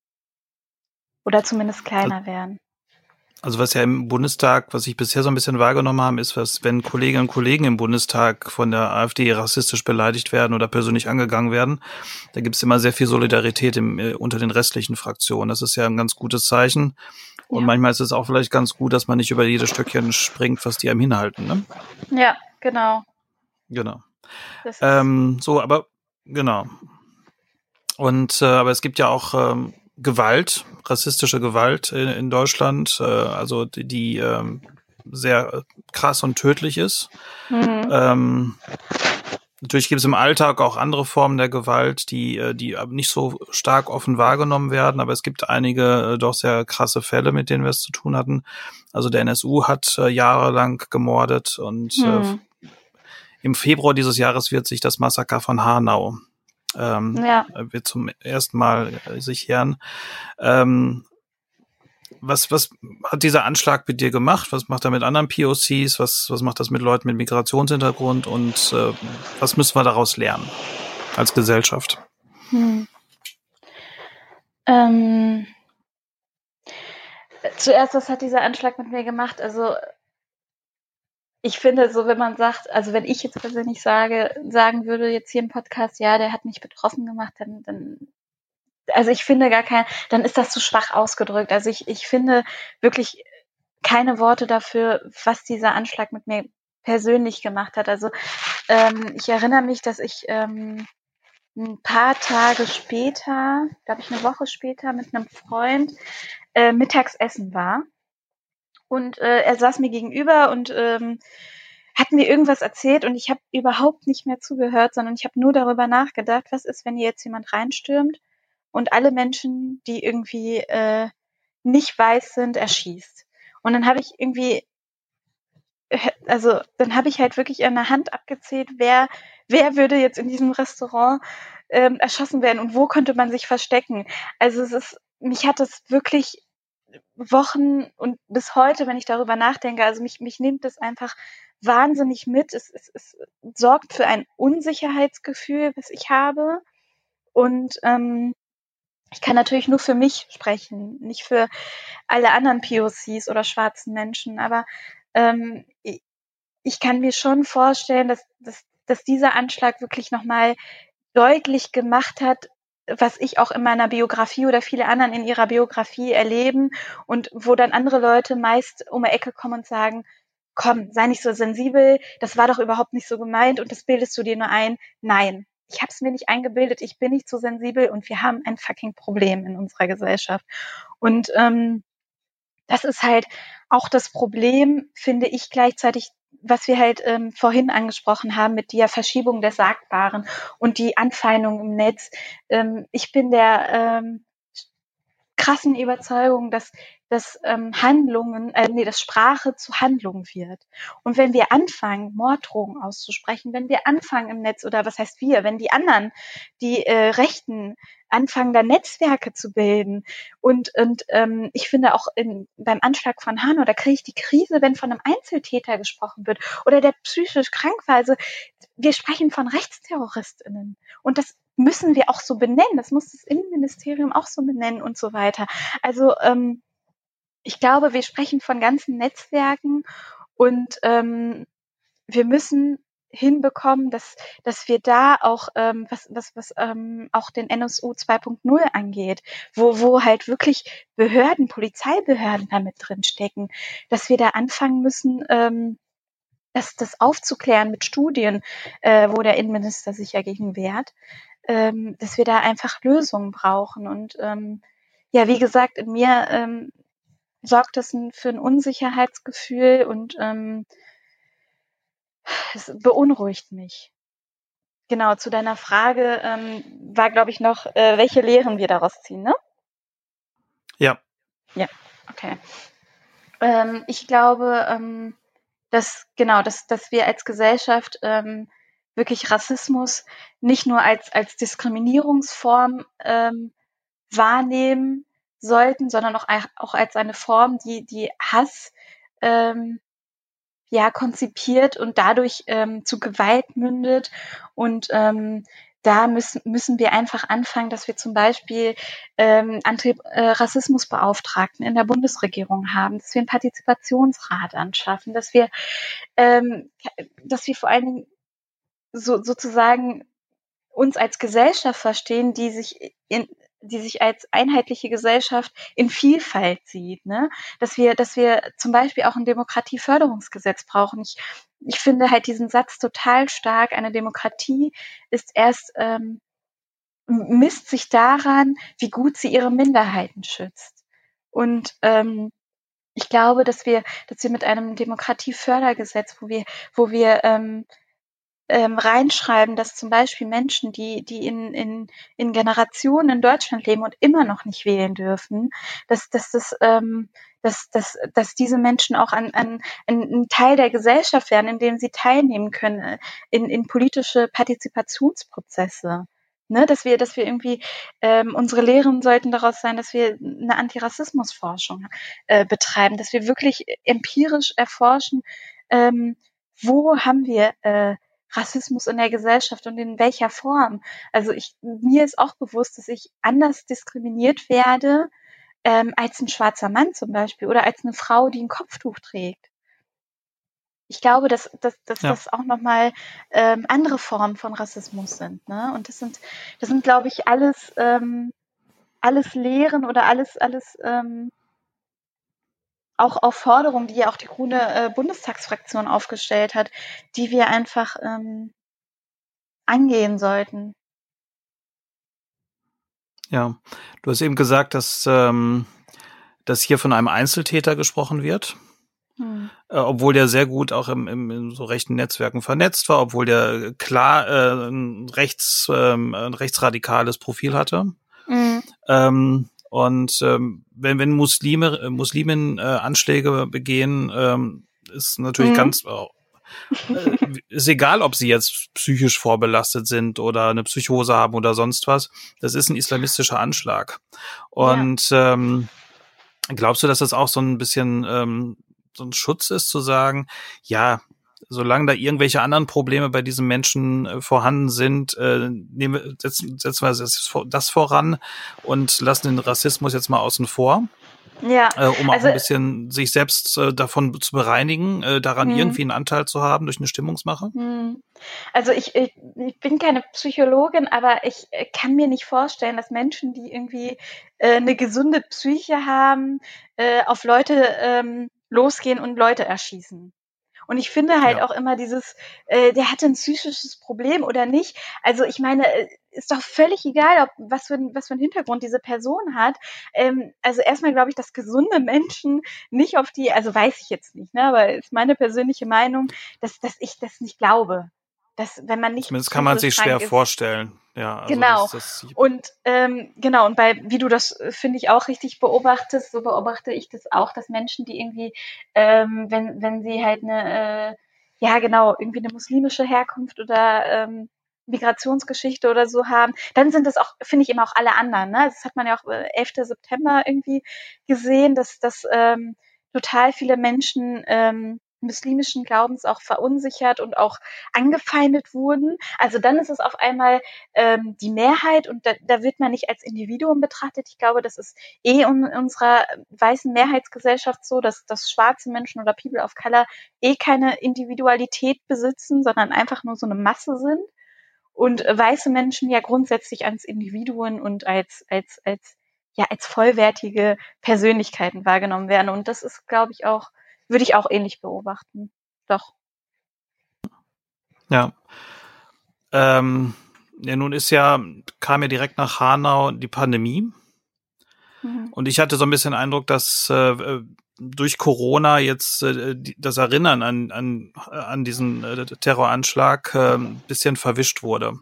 Speaker 2: oder zumindest kleiner werden.
Speaker 1: Also was ja im Bundestag, was ich bisher so ein bisschen wahrgenommen habe, ist, was, wenn Kolleginnen und Kollegen im Bundestag von der AfD rassistisch beleidigt werden oder persönlich angegangen werden, da gibt es immer sehr viel Solidarität im, äh, unter den restlichen Fraktionen. Das ist ja ein ganz gutes Zeichen. Und ja. manchmal ist es auch vielleicht ganz gut, dass man nicht über jedes Stückchen springt, was die einem hinhalten. Ne?
Speaker 2: Ja, genau.
Speaker 1: Genau. Ähm, so, aber genau. Und äh, aber es gibt ja auch ähm, Gewalt, rassistische Gewalt in, in Deutschland. Äh, also die, die ähm, sehr krass und tödlich ist. Mhm. Ähm, Natürlich gibt es im Alltag auch andere Formen der Gewalt, die, äh, die nicht so stark offen wahrgenommen werden, aber es gibt einige äh, doch sehr krasse Fälle, mit denen wir es zu tun hatten. Also der NSU hat äh, jahrelang gemordet und hm. im Februar dieses Jahres wird sich das Massaker von Hanau ähm, ja. wird zum ersten Mal sich jähren. Ähm, was, was hat dieser Anschlag mit dir gemacht? Was macht er mit anderen POCs? Was, was macht das mit Leuten mit Migrationshintergrund? Und äh, was müssen wir daraus lernen als Gesellschaft? Hm.
Speaker 2: Ähm, zuerst, was hat dieser Anschlag mit mir gemacht? Also ich finde, so wenn man sagt, also wenn ich jetzt persönlich sage, sagen würde jetzt hier im Podcast, ja, der hat mich betroffen gemacht, dann, dann also ich finde gar kein, dann ist das zu schwach ausgedrückt. Also ich, ich finde wirklich keine Worte dafür, was dieser Anschlag mit mir persönlich gemacht hat. Also ähm, ich erinnere mich, dass ich ähm, ein paar Tage später, glaube ich eine Woche später, mit einem Freund äh, mittags essen war. Und äh, er saß mir gegenüber und ähm, hat mir irgendwas erzählt und ich habe überhaupt nicht mehr zugehört, sondern ich habe nur darüber nachgedacht, was ist, wenn hier jetzt jemand reinstürmt und alle Menschen, die irgendwie äh, nicht weiß sind, erschießt. Und dann habe ich irgendwie, äh, also dann habe ich halt wirklich an der Hand abgezählt, wer, wer würde jetzt in diesem Restaurant ähm, erschossen werden und wo könnte man sich verstecken. Also es ist, mich hat es wirklich Wochen und bis heute, wenn ich darüber nachdenke, also mich, mich nimmt es einfach wahnsinnig mit. Es, es, es sorgt für ein Unsicherheitsgefühl, was ich habe. Und ähm, ich kann natürlich nur für mich sprechen, nicht für alle anderen POCs oder schwarzen Menschen, aber ähm, ich kann mir schon vorstellen, dass, dass, dass dieser Anschlag wirklich nochmal deutlich gemacht hat, was ich auch in meiner Biografie oder viele anderen in ihrer Biografie erleben und wo dann andere Leute meist um die Ecke kommen und sagen, komm, sei nicht so sensibel, das war doch überhaupt nicht so gemeint und das bildest du dir nur ein. Nein, ich habe es mir nicht eingebildet, ich bin nicht so sensibel und wir haben ein fucking Problem in unserer Gesellschaft. Und ähm, das ist halt auch das Problem, finde ich gleichzeitig, was wir halt ähm, vorhin angesprochen haben mit der Verschiebung der Sagbaren und die Anfeindung im Netz. Ähm, ich bin der ähm, krassen Überzeugung, dass dass ähm, Handlungen, äh, nee, dass Sprache zu Handlungen wird. Und wenn wir anfangen, Morddrohungen auszusprechen, wenn wir anfangen im Netz, oder was heißt wir, wenn die anderen, die äh, Rechten anfangen, da Netzwerke zu bilden. Und, und ähm, ich finde auch in, beim Anschlag von Hanau, da kriege ich die Krise, wenn von einem Einzeltäter gesprochen wird oder der psychisch krank war. Also wir sprechen von RechtsterroristInnen. Und das müssen wir auch so benennen. Das muss das Innenministerium auch so benennen und so weiter. Also ähm, ich glaube, wir sprechen von ganzen Netzwerken und ähm, wir müssen hinbekommen, dass, dass wir da auch, ähm, was, was, was ähm, auch den NSU 2.0 angeht, wo, wo halt wirklich Behörden, Polizeibehörden damit drin stecken, dass wir da anfangen müssen, ähm, das, das aufzuklären mit Studien, äh, wo der Innenminister sich ja gegen wehrt, ähm, dass wir da einfach Lösungen brauchen. Und ähm, ja, wie gesagt, in mir ähm, sorgt das für ein Unsicherheitsgefühl und ähm, es beunruhigt mich. Genau, zu deiner Frage ähm, war, glaube ich, noch, äh, welche Lehren wir daraus ziehen, ne?
Speaker 1: Ja.
Speaker 2: Ja, okay. Ähm, ich glaube, ähm, dass, genau, dass, dass wir als Gesellschaft ähm, wirklich Rassismus nicht nur als, als Diskriminierungsform ähm, wahrnehmen, sollten, sondern auch, auch als eine Form, die, die Hass ähm, ja konzipiert und dadurch ähm, zu Gewalt mündet. Und ähm, da müssen, müssen wir einfach anfangen, dass wir zum Beispiel ähm, Antirassismusbeauftragten in der Bundesregierung haben, dass wir einen Partizipationsrat anschaffen, dass wir, ähm, dass wir vor allen Dingen so, sozusagen uns als Gesellschaft verstehen, die sich in, die sich als einheitliche Gesellschaft in Vielfalt sieht, ne? Dass wir, dass wir zum Beispiel auch ein Demokratieförderungsgesetz brauchen. Ich, ich finde halt diesen Satz total stark. Eine Demokratie ist erst ähm, misst sich daran, wie gut sie ihre Minderheiten schützt. Und ähm, ich glaube, dass wir, dass wir mit einem Demokratiefördergesetz, wo wir, wo wir ähm, ähm, reinschreiben, dass zum Beispiel Menschen, die, die in, in, in Generationen in Deutschland leben und immer noch nicht wählen dürfen, dass, dass, das, ähm, dass, dass, dass diese Menschen auch an, an, an ein Teil der Gesellschaft werden, in dem sie teilnehmen können, äh, in, in politische Partizipationsprozesse. Ne, dass wir, dass wir irgendwie ähm, unsere Lehren sollten daraus sein, dass wir eine Antirassismusforschung äh, betreiben, dass wir wirklich empirisch erforschen, ähm, wo haben wir äh, Rassismus in der Gesellschaft und in welcher Form. Also ich, mir ist auch bewusst, dass ich anders diskriminiert werde ähm, als ein schwarzer Mann zum Beispiel oder als eine Frau, die ein Kopftuch trägt. Ich glaube, dass, dass, dass ja. das auch nochmal ähm, andere Formen von Rassismus sind. Ne? Und das sind, das sind, glaube ich, alles, ähm, alles Lehren oder alles, alles ähm, auch auf Forderungen, die ja auch die grüne äh, Bundestagsfraktion aufgestellt hat, die wir einfach ähm, angehen sollten.
Speaker 1: Ja, du hast eben gesagt, dass, ähm, dass hier von einem Einzeltäter gesprochen wird. Hm. Äh, obwohl der sehr gut auch im, im, in so rechten Netzwerken vernetzt war, obwohl der klar äh, ein, rechts, ähm, ein rechtsradikales Profil hatte. Mhm. Ähm, und ähm, wenn, wenn Muslime, äh, Muslimen äh, Anschläge begehen, ähm, ist natürlich mhm. ganz äh, ist egal, ob sie jetzt psychisch vorbelastet sind oder eine Psychose haben oder sonst was. Das ist ein islamistischer Anschlag. Und ja. ähm, glaubst du, dass das auch so ein bisschen ähm, so ein Schutz ist, zu sagen, ja, solange da irgendwelche anderen Probleme bei diesen Menschen äh, vorhanden sind, äh, nehmen, setzen, setzen wir das voran und lassen den Rassismus jetzt mal außen vor. Ja, äh, um auch also, ein bisschen sich selbst äh, davon zu bereinigen, äh, daran mh. irgendwie einen Anteil zu haben durch eine Stimmungsmache? Mh.
Speaker 2: Also ich, ich, ich bin keine Psychologin, aber ich äh, kann mir nicht vorstellen, dass Menschen, die irgendwie äh, eine gesunde Psyche haben, äh, auf Leute ähm, losgehen und Leute erschießen. Und ich finde halt ja. auch immer dieses, äh, der hatte ein psychisches Problem oder nicht. Also ich meine, äh, ist doch völlig egal, ob was für, was für einen Hintergrund diese Person hat. Ähm, also erstmal glaube ich, dass gesunde Menschen nicht auf die, also weiß ich jetzt nicht, ne, aber ist meine persönliche Meinung, dass, dass ich das nicht glaube dass wenn man nicht
Speaker 1: zumindest kann man sich schwer ist, vorstellen ja
Speaker 2: also genau das, das und ähm, genau und bei wie du das äh, finde ich auch richtig beobachtest so beobachte ich das auch dass Menschen die irgendwie ähm, wenn wenn sie halt eine äh, ja genau irgendwie eine muslimische Herkunft oder ähm, Migrationsgeschichte oder so haben, dann sind das auch, finde ich, immer auch alle anderen. Ne? Das hat man ja auch äh, 11. September irgendwie gesehen, dass, dass ähm, total viele Menschen ähm, muslimischen Glaubens auch verunsichert und auch angefeindet wurden. Also dann ist es auf einmal ähm, die Mehrheit und da, da wird man nicht als Individuum betrachtet. Ich glaube, das ist eh in unserer weißen Mehrheitsgesellschaft so, dass, dass schwarze Menschen oder People of Color eh keine Individualität besitzen, sondern einfach nur so eine Masse sind. Und weiße Menschen ja grundsätzlich als Individuen und als, als, als, ja, als vollwertige Persönlichkeiten wahrgenommen werden. Und das ist, glaube ich, auch würde ich auch ähnlich beobachten. Doch.
Speaker 1: Ja. Ähm, ja, nun ist ja, kam ja direkt nach Hanau die Pandemie. Mhm. Und ich hatte so ein bisschen den Eindruck, dass äh, durch Corona jetzt äh, das Erinnern an, an, an diesen äh, Terroranschlag äh, ein bisschen verwischt wurde.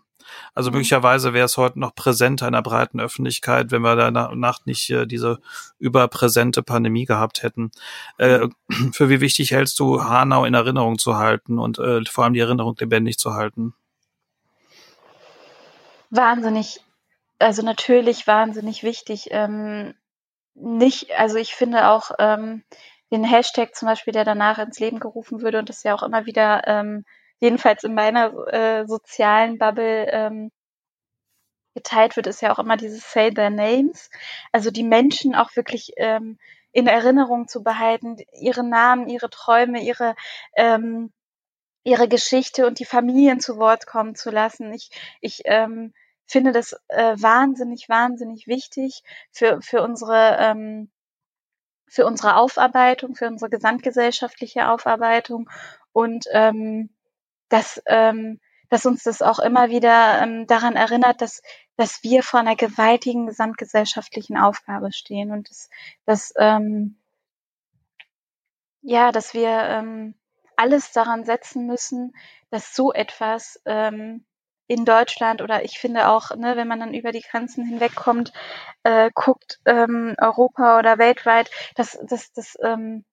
Speaker 1: Also mhm. möglicherweise wäre es heute noch präsenter in der breiten Öffentlichkeit, wenn wir danach nicht äh, diese überpräsente Pandemie gehabt hätten. Äh, für wie wichtig hältst du Hanau in Erinnerung zu halten und äh, vor allem die Erinnerung lebendig zu halten?
Speaker 2: Wahnsinnig, also natürlich wahnsinnig wichtig. Ähm, nicht, also ich finde auch ähm, den Hashtag zum Beispiel, der danach ins Leben gerufen würde und das ja auch immer wieder ähm, jedenfalls in meiner äh, sozialen Bubble ähm, geteilt wird, ist ja auch immer dieses Say Their Names. Also die Menschen auch wirklich ähm, in Erinnerung zu behalten, ihre Namen, ihre Träume, ihre ähm, ihre Geschichte und die Familien zu Wort kommen zu lassen. Ich, ich ähm, finde das äh, wahnsinnig, wahnsinnig wichtig für, für unsere ähm, für unsere Aufarbeitung, für unsere gesamtgesellschaftliche Aufarbeitung und ähm, dass, ähm, dass uns das auch immer wieder ähm, daran erinnert, dass, dass wir vor einer gewaltigen gesamtgesellschaftlichen Aufgabe stehen und dass, dass, ähm, ja, dass wir ähm, alles daran setzen müssen, dass so etwas ähm, in Deutschland oder ich finde auch, ne, wenn man dann über die Grenzen hinwegkommt, äh, guckt, ähm, Europa oder weltweit, dass, dass, dass ähm,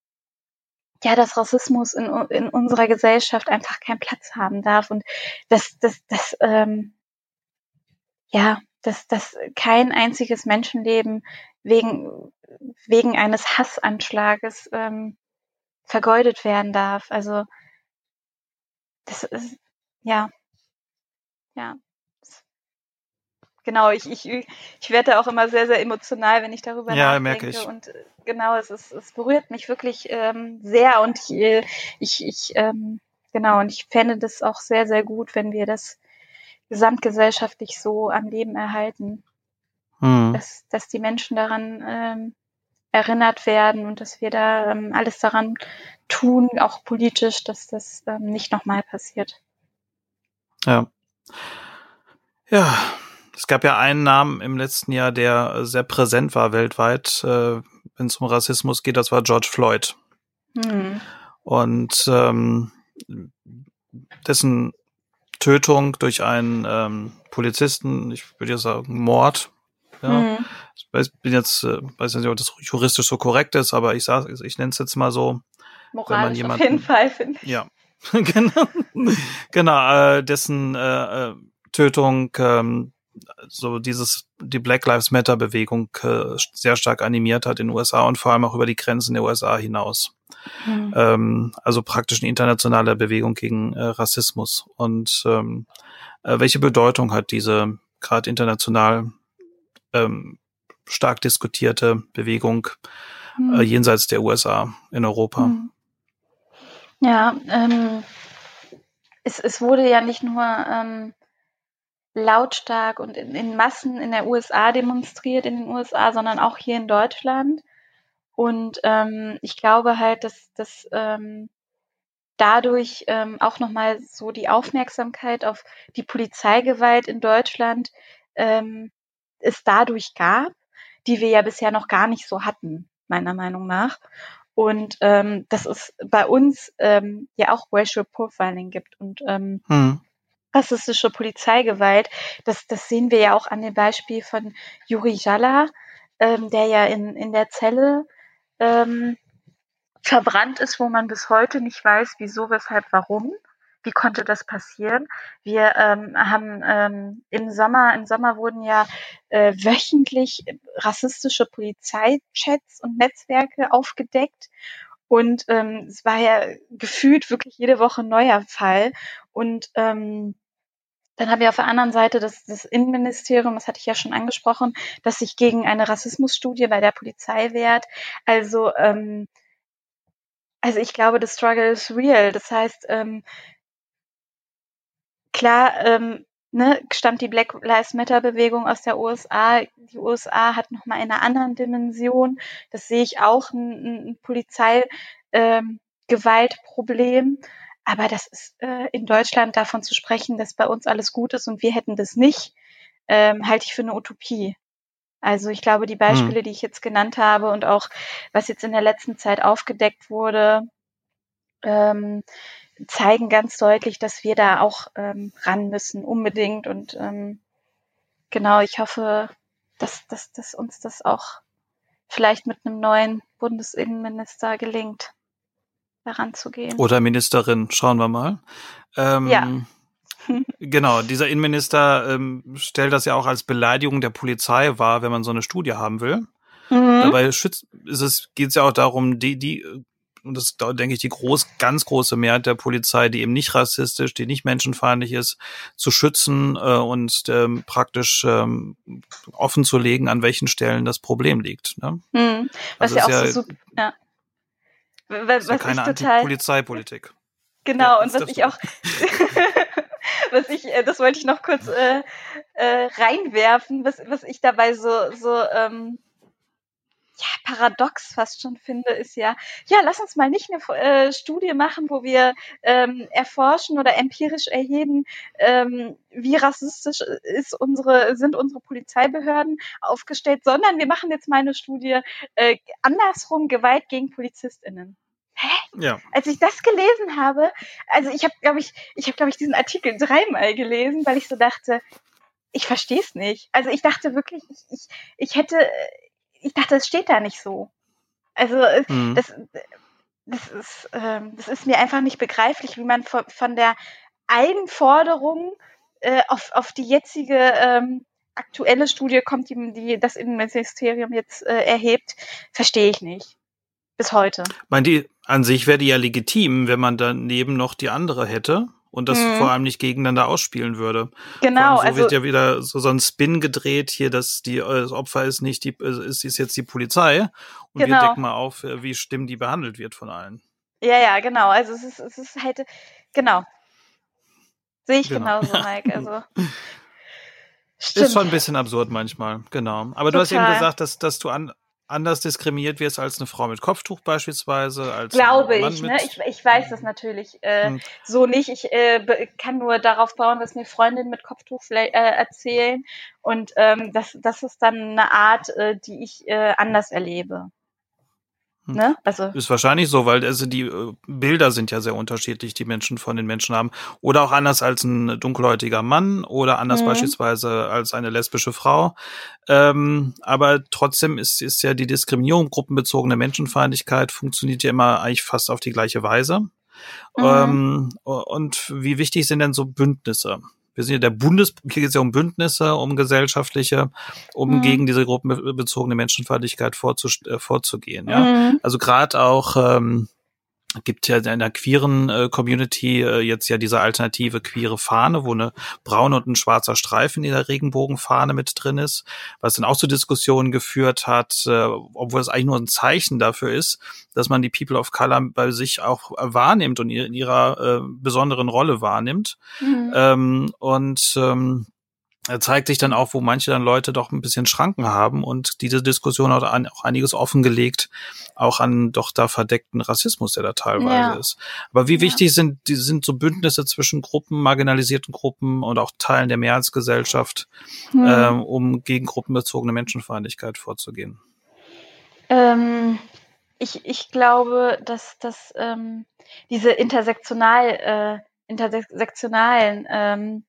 Speaker 2: ja, dass Rassismus in, in unserer Gesellschaft einfach keinen Platz haben darf und dass, dass, dass ähm, ja, dass, dass kein einziges Menschenleben wegen, wegen eines Hassanschlages ähm, vergeudet werden darf. Also das ist ja ja. Genau, ich, ich, ich werde auch immer sehr, sehr emotional, wenn ich darüber
Speaker 1: ja,
Speaker 2: nachdenke.
Speaker 1: Merke ich.
Speaker 2: Und äh, genau, es, ist, es berührt mich wirklich ähm, sehr und ich, äh, ich, ich ähm, genau, und ich fände das auch sehr, sehr gut, wenn wir das gesamtgesellschaftlich so am Leben erhalten. Hm. Dass, dass die Menschen daran ähm, erinnert werden und dass wir da ähm, alles daran tun, auch politisch, dass das ähm, nicht nochmal passiert.
Speaker 1: Ja. Ja, es gab ja einen Namen im letzten Jahr, der sehr präsent war weltweit, äh, wenn es um Rassismus geht, das war George Floyd. Hm. Und ähm, dessen Tötung durch einen ähm, Polizisten, ich würde ja sagen Mord. Ja. Hm. Ich weiß, bin jetzt, äh, weiß nicht, ob das juristisch so korrekt ist, aber ich sage, ich nenne es jetzt mal so.
Speaker 2: Moralisch jemanden, auf jeden Fall, finde
Speaker 1: ich. Ja, genau, genau äh, dessen äh, äh, Tötung ähm, so dieses die Black Lives Matter Bewegung äh, sehr stark animiert hat in den USA und vor allem auch über die Grenzen der USA hinaus. Mhm. Ähm, also praktisch eine internationale Bewegung gegen äh, Rassismus. Und ähm, äh, welche Bedeutung hat diese gerade international ähm, stark diskutierte Bewegung mhm. äh, jenseits der USA in Europa? Mhm.
Speaker 2: Ja, ähm, es, es wurde ja nicht nur ähm, lautstark und in, in, Massen in der USA demonstriert, in den USA, sondern auch hier in Deutschland. Und ähm, ich glaube halt, dass, dass ähm, dadurch ähm, auch nochmal so die Aufmerksamkeit auf die Polizeigewalt in Deutschland ähm, es dadurch gab, die wir ja bisher noch gar nicht so hatten, meiner Meinung nach. Und ähm, dass es bei uns ähm, ja auch Racial Profiling gibt und ähm, hm. Rassistische Polizeigewalt. Das, das sehen wir ja auch an dem Beispiel von Juri Jalla, ähm, der ja in, in der Zelle ähm, verbrannt ist, wo man bis heute nicht weiß, wieso, weshalb, warum wie konnte das passieren? Wir ähm, haben ähm, im Sommer, im Sommer wurden ja äh, wöchentlich rassistische Polizeichats und Netzwerke aufgedeckt. Und ähm, es war ja gefühlt wirklich jede Woche ein neuer Fall. Und ähm, dann haben wir auf der anderen Seite das, das Innenministerium, das hatte ich ja schon angesprochen, das sich gegen eine Rassismusstudie bei der Polizei wehrt. Also, ähm, also ich glaube, das Struggle is real. Das heißt, ähm, klar, ähm, ne, stammt die Black Lives Matter Bewegung aus der USA. Die USA hat nochmal in einer anderen Dimension. Das sehe ich auch ein, ein Polizeigewaltproblem. Ähm, Aber das ist äh, in Deutschland davon zu sprechen, dass bei uns alles gut ist und wir hätten das nicht, ähm, halte ich für eine Utopie. Also ich glaube, die Beispiele, hm. die ich jetzt genannt habe und auch was jetzt in der letzten Zeit aufgedeckt wurde, ähm, zeigen ganz deutlich, dass wir da auch ähm, ran müssen, unbedingt. Und ähm, genau, ich hoffe, dass, dass, dass uns das auch vielleicht mit einem neuen Bundesinnenminister gelingt, daran zu gehen.
Speaker 1: Oder Ministerin, schauen wir mal. Ähm, ja. genau, dieser Innenminister ähm, stellt das ja auch als Beleidigung der Polizei wahr, wenn man so eine Studie haben will. Mhm. Dabei schützt, ist es, geht es ja auch darum, die, die und das ist, denke ich, die groß, ganz große Mehrheit der Polizei, die eben nicht rassistisch, die nicht menschenfeindlich ist, zu schützen äh, und ähm, praktisch ähm, offen zu legen, an welchen Stellen das Problem liegt. Ne?
Speaker 2: Hm, was also ja auch so super, ja.
Speaker 1: Was, ist ja keine Anti-Polizeipolitik.
Speaker 2: Genau, ja, und was ich auch, was ich, äh, das wollte ich noch kurz äh, äh, reinwerfen, was, was ich dabei so, so ähm, ja, paradox fast schon finde, ist ja, ja, lass uns mal nicht eine äh, Studie machen, wo wir ähm, erforschen oder empirisch erheben, ähm, wie rassistisch ist unsere, sind unsere Polizeibehörden aufgestellt, sondern wir machen jetzt mal eine Studie äh, andersrum, Gewalt gegen PolizistInnen. hä? Ja. Als ich das gelesen habe, also ich habe, glaube ich, ich habe, glaube ich, diesen Artikel dreimal gelesen, weil ich so dachte, ich verstehe es nicht. Also ich dachte wirklich, ich, ich, ich hätte, ich dachte, es steht da nicht so. Also mhm. das, das ist, ähm, das ist mir einfach nicht begreiflich, wie man von, von der Eigenforderung äh, auf, auf die jetzige ähm, aktuelle Studie kommt, die, die das Innenministerium jetzt äh, erhebt, verstehe ich nicht. Bis heute. Ich
Speaker 1: meine, die, an sich wäre die ja legitim, wenn man daneben noch die andere hätte und das mhm. vor allem nicht gegeneinander ausspielen würde.
Speaker 2: Genau.
Speaker 1: so also, wird ja wieder so, so ein Spin gedreht hier, dass die äh, das Opfer ist nicht die ist, ist jetzt die Polizei und genau. wir decken mal auf, äh, wie schlimm die behandelt wird von allen.
Speaker 2: Ja, ja, genau. Also es ist, es ist halt genau. Sehe ich genau. genauso, Mike. Also
Speaker 1: Stimmt. Ist schon ein bisschen absurd manchmal, genau. Aber Total. du hast eben gesagt, dass, dass du an, anders diskriminiert wirst als eine Frau mit Kopftuch beispielsweise. Als
Speaker 2: Glaube ich, ne? Ich, ich weiß das natürlich äh, hm. so nicht. Ich äh, kann nur darauf bauen, dass mir Freundinnen mit Kopftuch äh, erzählen. Und ähm, das, das ist dann eine Art, äh, die ich äh, anders erlebe.
Speaker 1: Hm. Ne? Also ist wahrscheinlich so, weil also die äh, Bilder sind ja sehr unterschiedlich, die Menschen von den Menschen haben. Oder auch anders als ein dunkelhäutiger Mann oder anders mhm. beispielsweise als eine lesbische Frau. Ähm, aber trotzdem ist, ist ja die Diskriminierung, gruppenbezogene Menschenfeindlichkeit funktioniert ja immer eigentlich fast auf die gleiche Weise. Mhm. Ähm, und wie wichtig sind denn so Bündnisse? Wir sind ja der Bundes, hier geht es ja um Bündnisse, um gesellschaftliche, um mhm. gegen diese gruppenbezogene Menschenfeindlichkeit äh, vorzugehen. Ja? Mhm. Also gerade auch ähm, gibt ja in der queeren äh, Community äh, jetzt ja diese alternative queere Fahne, wo eine braune und ein schwarzer Streifen in der Regenbogenfahne mit drin ist, was dann auch zu Diskussionen geführt hat, äh, obwohl es eigentlich nur ein Zeichen dafür ist, dass man die People of Color bei sich auch wahrnimmt und in ihrer äh, besonderen Rolle wahrnimmt. Mhm. Ähm, und ähm, zeigt sich dann auch, wo manche dann Leute doch ein bisschen Schranken haben und diese Diskussion hat auch einiges offengelegt, auch an doch da verdeckten Rassismus, der da teilweise ja. ist. Aber wie wichtig ja. sind, die sind so Bündnisse zwischen Gruppen, marginalisierten Gruppen und auch Teilen der Mehrheitsgesellschaft, mhm. ähm, um gegen gruppenbezogene Menschenfeindlichkeit vorzugehen?
Speaker 2: Ähm, ich, ich glaube, dass, dass ähm, diese intersektional, äh, intersektionalen ähm,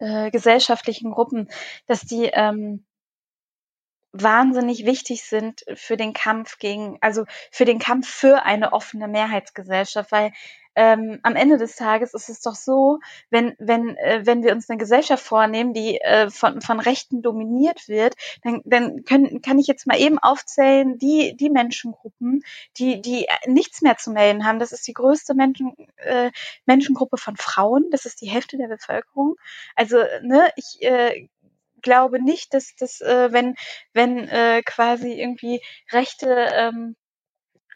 Speaker 2: äh, gesellschaftlichen Gruppen, dass die ähm, wahnsinnig wichtig sind für den Kampf gegen, also für den Kampf für eine offene Mehrheitsgesellschaft, weil ähm, am Ende des Tages ist es doch so, wenn, wenn, äh, wenn wir uns eine Gesellschaft vornehmen, die äh, von, von Rechten dominiert wird, dann, dann können, kann ich jetzt mal eben aufzählen, die, die Menschengruppen, die, die nichts mehr zu melden haben. Das ist die größte Menschen, äh, Menschengruppe von Frauen, das ist die Hälfte der Bevölkerung. Also, ne, ich äh, glaube nicht, dass das, äh, wenn, wenn äh, quasi irgendwie rechte ähm,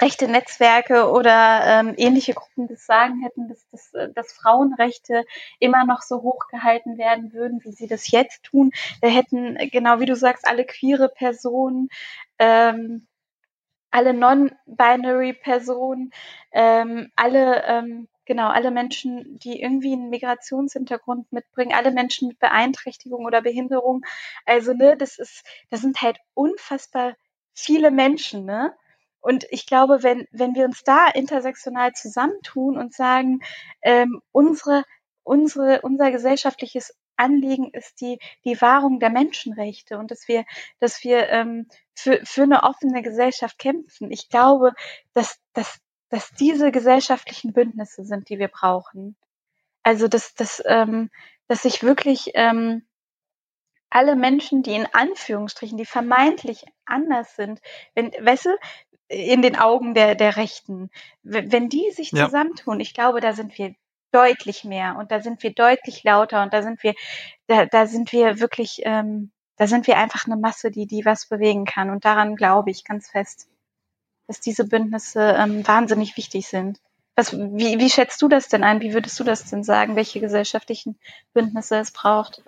Speaker 2: rechte Netzwerke oder ähm, ähnliche Gruppen das sagen hätten, dass, dass, äh, dass Frauenrechte immer noch so hoch gehalten werden würden, wie sie das jetzt tun. Da hätten, genau wie du sagst, alle queere Personen, ähm, alle non-binary Personen, ähm, alle ähm, genau, alle Menschen, die irgendwie einen Migrationshintergrund mitbringen, alle Menschen mit Beeinträchtigung oder Behinderung. Also, ne, das ist, das sind halt unfassbar viele Menschen, ne? Und ich glaube, wenn, wenn wir uns da intersektional zusammentun und sagen, ähm, unsere, unsere, unser gesellschaftliches Anliegen ist die, die Wahrung der Menschenrechte und dass wir, dass wir ähm, für, für eine offene Gesellschaft kämpfen. Ich glaube, dass, dass, dass diese gesellschaftlichen Bündnisse sind, die wir brauchen. Also dass, dass, ähm, dass sich wirklich ähm, alle Menschen, die in Anführungsstrichen, die vermeintlich anders sind, wenn, weißt du, in den Augen der, der Rechten. Wenn die sich ja. zusammentun, ich glaube, da sind wir deutlich mehr und da sind wir deutlich lauter und da sind wir, da, da sind wir wirklich, ähm, da sind wir einfach eine Masse, die, die was bewegen kann. Und daran glaube ich ganz fest, dass diese Bündnisse ähm, wahnsinnig wichtig sind. Was, wie, wie schätzt du das denn ein? Wie würdest du das denn sagen, welche gesellschaftlichen Bündnisse es braucht?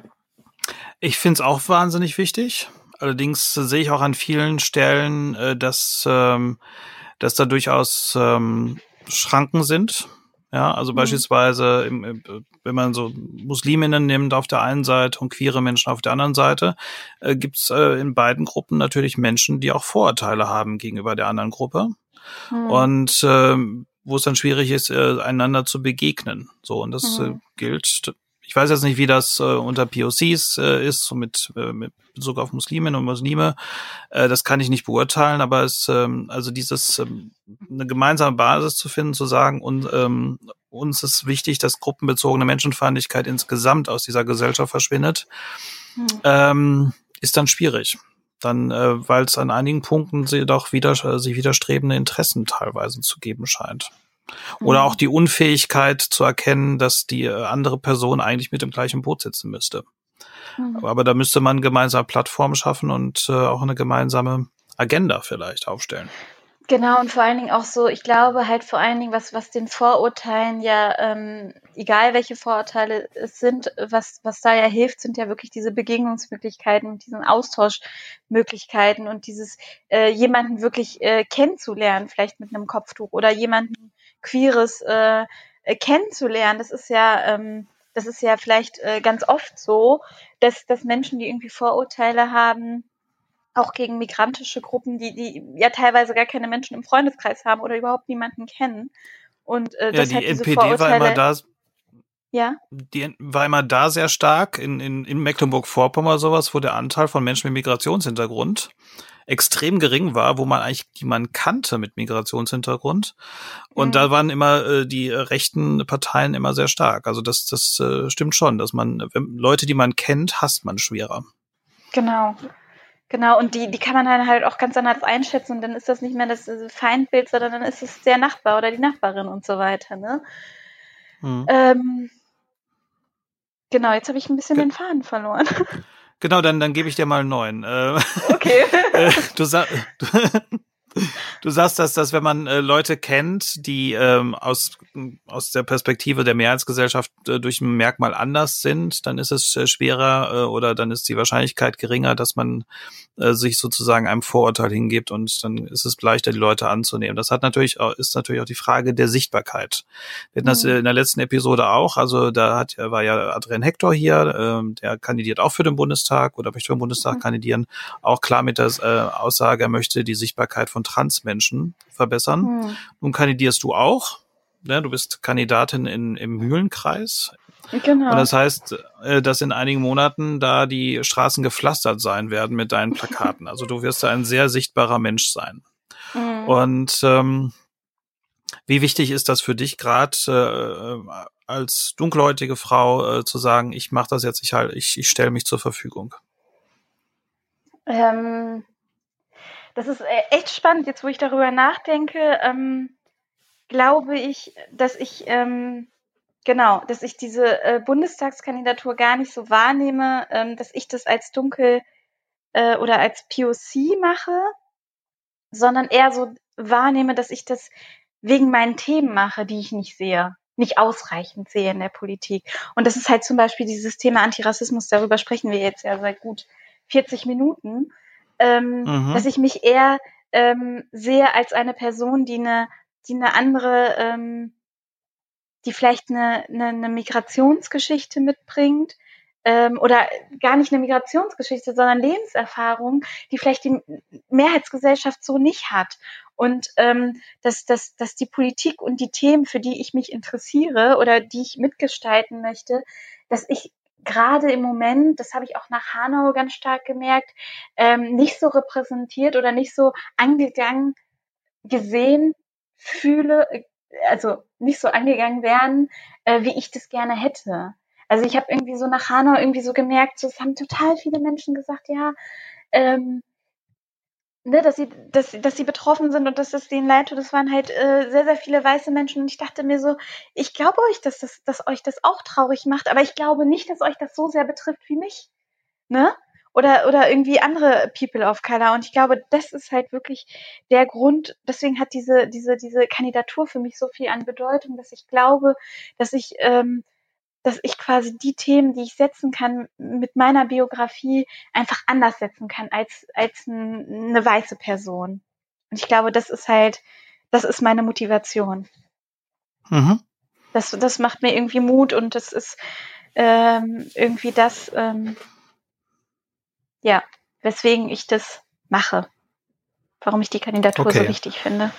Speaker 1: Ich finde es auch wahnsinnig wichtig. Allerdings sehe ich auch an vielen Stellen, äh, dass, ähm, dass da durchaus ähm, Schranken sind. Ja, also mhm. beispielsweise, im, wenn man so Musliminnen nimmt auf der einen Seite und queere Menschen auf der anderen Seite, äh, gibt es äh, in beiden Gruppen natürlich Menschen, die auch Vorurteile haben gegenüber der anderen Gruppe. mhm. und äh, wo es dann schwierig ist, äh, einander zu begegnen. So, und das mhm. äh, gilt ich weiß jetzt nicht, wie das äh, unter POCs äh, ist, so mit, äh, mit Bezug auf Musliminnen und Muslime. Äh, das kann ich nicht beurteilen, aber es, ähm, also dieses, ähm, eine gemeinsame Basis zu finden, zu sagen, und ähm, uns ist wichtig, dass gruppenbezogene Menschenfeindlichkeit insgesamt aus dieser Gesellschaft verschwindet, hm. ähm, ist dann schwierig. Dann, äh, weil es an einigen Punkten sie doch wieder, sich widerstrebende Interessen teilweise zu geben scheint. Oder auch mhm. die Unfähigkeit zu erkennen, dass die äh, andere Person eigentlich mit dem gleichen Boot sitzen müsste. Mhm. Aber da müsste man gemeinsame Plattformen schaffen und äh, auch eine gemeinsame Agenda vielleicht aufstellen.
Speaker 2: Genau, und vor allen Dingen auch so, ich glaube halt vor allen Dingen, was, was den Vorurteilen ja, ähm, egal welche Vorurteile es sind, was, was da ja hilft, sind ja wirklich diese Begegnungsmöglichkeiten, diesen Austauschmöglichkeiten und dieses äh, jemanden wirklich äh, kennenzulernen, vielleicht mit einem Kopftuch oder jemanden Queeres äh, kennenzulernen. Das ist ja, ähm, das ist ja vielleicht äh, ganz oft so, dass, dass Menschen, die irgendwie Vorurteile haben, auch gegen migrantische Gruppen, die, die ja teilweise gar keine Menschen im Freundeskreis haben oder überhaupt niemanden kennen. Und äh,
Speaker 1: ja, die NPD war immer da.
Speaker 2: Ja.
Speaker 1: Die war immer da sehr stark in, in, in Mecklenburg-Vorpommern sowas, wo der Anteil von Menschen mit Migrationshintergrund extrem gering war, wo man eigentlich die man kannte mit Migrationshintergrund. Und mhm. da waren immer äh, die rechten Parteien immer sehr stark. Also das, das äh, stimmt schon, dass man Leute, die man kennt, hasst man schwerer.
Speaker 2: Genau. Genau, und die, die kann man dann halt auch ganz anders einschätzen und dann ist das nicht mehr das Feindbild, sondern dann ist es der Nachbar oder die Nachbarin und so weiter, ne? Mhm. Ähm, genau, jetzt habe ich ein bisschen Ge den Faden verloren.
Speaker 1: Genau, dann, dann gebe ich dir mal einen neuen.
Speaker 2: Äh, okay. Äh,
Speaker 1: du, du, du sagst, dass, dass wenn man äh, Leute kennt, die ähm, aus, aus der Perspektive der Mehrheitsgesellschaft äh, durch ein Merkmal anders sind, dann ist es äh, schwerer äh, oder dann ist die Wahrscheinlichkeit geringer, dass man äh, sich sozusagen einem Vorurteil hingibt und dann ist es leichter, die Leute anzunehmen. Das hat natürlich auch, ist natürlich auch die Frage der Sichtbarkeit. Wir hatten mhm. das in der letzten Episode auch. Also da hat, war ja Adrian Hector hier, äh, der kandidiert auch für den Bundestag oder möchte für den Bundestag mhm. kandidieren. Auch klar mit der äh, Aussage, er möchte die Sichtbarkeit von Transmenschen verbessern. Mhm. Nun kandidierst du auch. Ne? Du bist Kandidatin in, im Mühlenkreis
Speaker 2: Genau.
Speaker 1: Und das heißt, äh, dass in einigen Monaten da die Straßen gepflastert sein werden mit deinen Plakaten. Also du wirst da ein sehr sichtbarer Mensch sein. Mhm. Und ähm, wie wichtig ist das für dich gerade äh, als dunkelhäutige Frau äh, zu sagen, ich mache das jetzt, ich halt, ich, ich stelle mich zur Verfügung?
Speaker 2: Ähm, das ist äh, echt spannend, jetzt wo ich darüber nachdenke, ähm, glaube ich, dass ich ähm, Genau, dass ich diese äh, Bundestagskandidatur gar nicht so wahrnehme, ähm, dass ich das als dunkel äh, oder als POC mache, sondern eher so wahrnehme, dass ich das wegen meinen Themen mache, die ich nicht sehe, nicht ausreichend sehe in der Politik. Und das ist halt zum Beispiel dieses Thema Antirassismus, darüber sprechen wir jetzt ja seit gut 40 Minuten, ähm, mhm. dass ich mich eher ähm, sehe als eine Person, die eine, die eine andere ähm, die vielleicht eine, eine, eine Migrationsgeschichte mitbringt ähm, oder gar nicht eine Migrationsgeschichte, sondern Lebenserfahrung, die vielleicht die Mehrheitsgesellschaft so nicht hat. Und ähm, dass, dass, dass die Politik und die Themen, für die ich mich interessiere oder die ich mitgestalten möchte, dass ich gerade im Moment, das habe ich auch nach Hanau ganz stark gemerkt, ähm, nicht so repräsentiert oder nicht so angegangen, gesehen fühle, also nicht so angegangen werden, äh, wie ich das gerne hätte. Also ich habe irgendwie so nach Hanau irgendwie so gemerkt, so, es haben total viele Menschen gesagt, ja, ähm, ne, dass sie, dass, dass sie betroffen sind und dass es denen leid tut. Das waren halt äh, sehr, sehr viele weiße Menschen und ich dachte mir so, ich glaube euch, dass, das, dass euch das auch traurig macht, aber ich glaube nicht, dass euch das so sehr betrifft wie mich. Ne? oder, oder irgendwie andere People of Color. Und ich glaube, das ist halt wirklich der Grund, deswegen hat diese, diese, diese Kandidatur für mich so viel an Bedeutung, dass ich glaube, dass ich, ähm, dass ich quasi die Themen, die ich setzen kann, mit meiner Biografie einfach anders setzen kann als, als ein, eine weiße Person. Und ich glaube, das ist halt, das ist meine Motivation. Mhm. Das, das macht mir irgendwie Mut und das ist ähm, irgendwie das, ähm, ja, weswegen ich das mache. Warum ich die Kandidatur okay. so wichtig finde.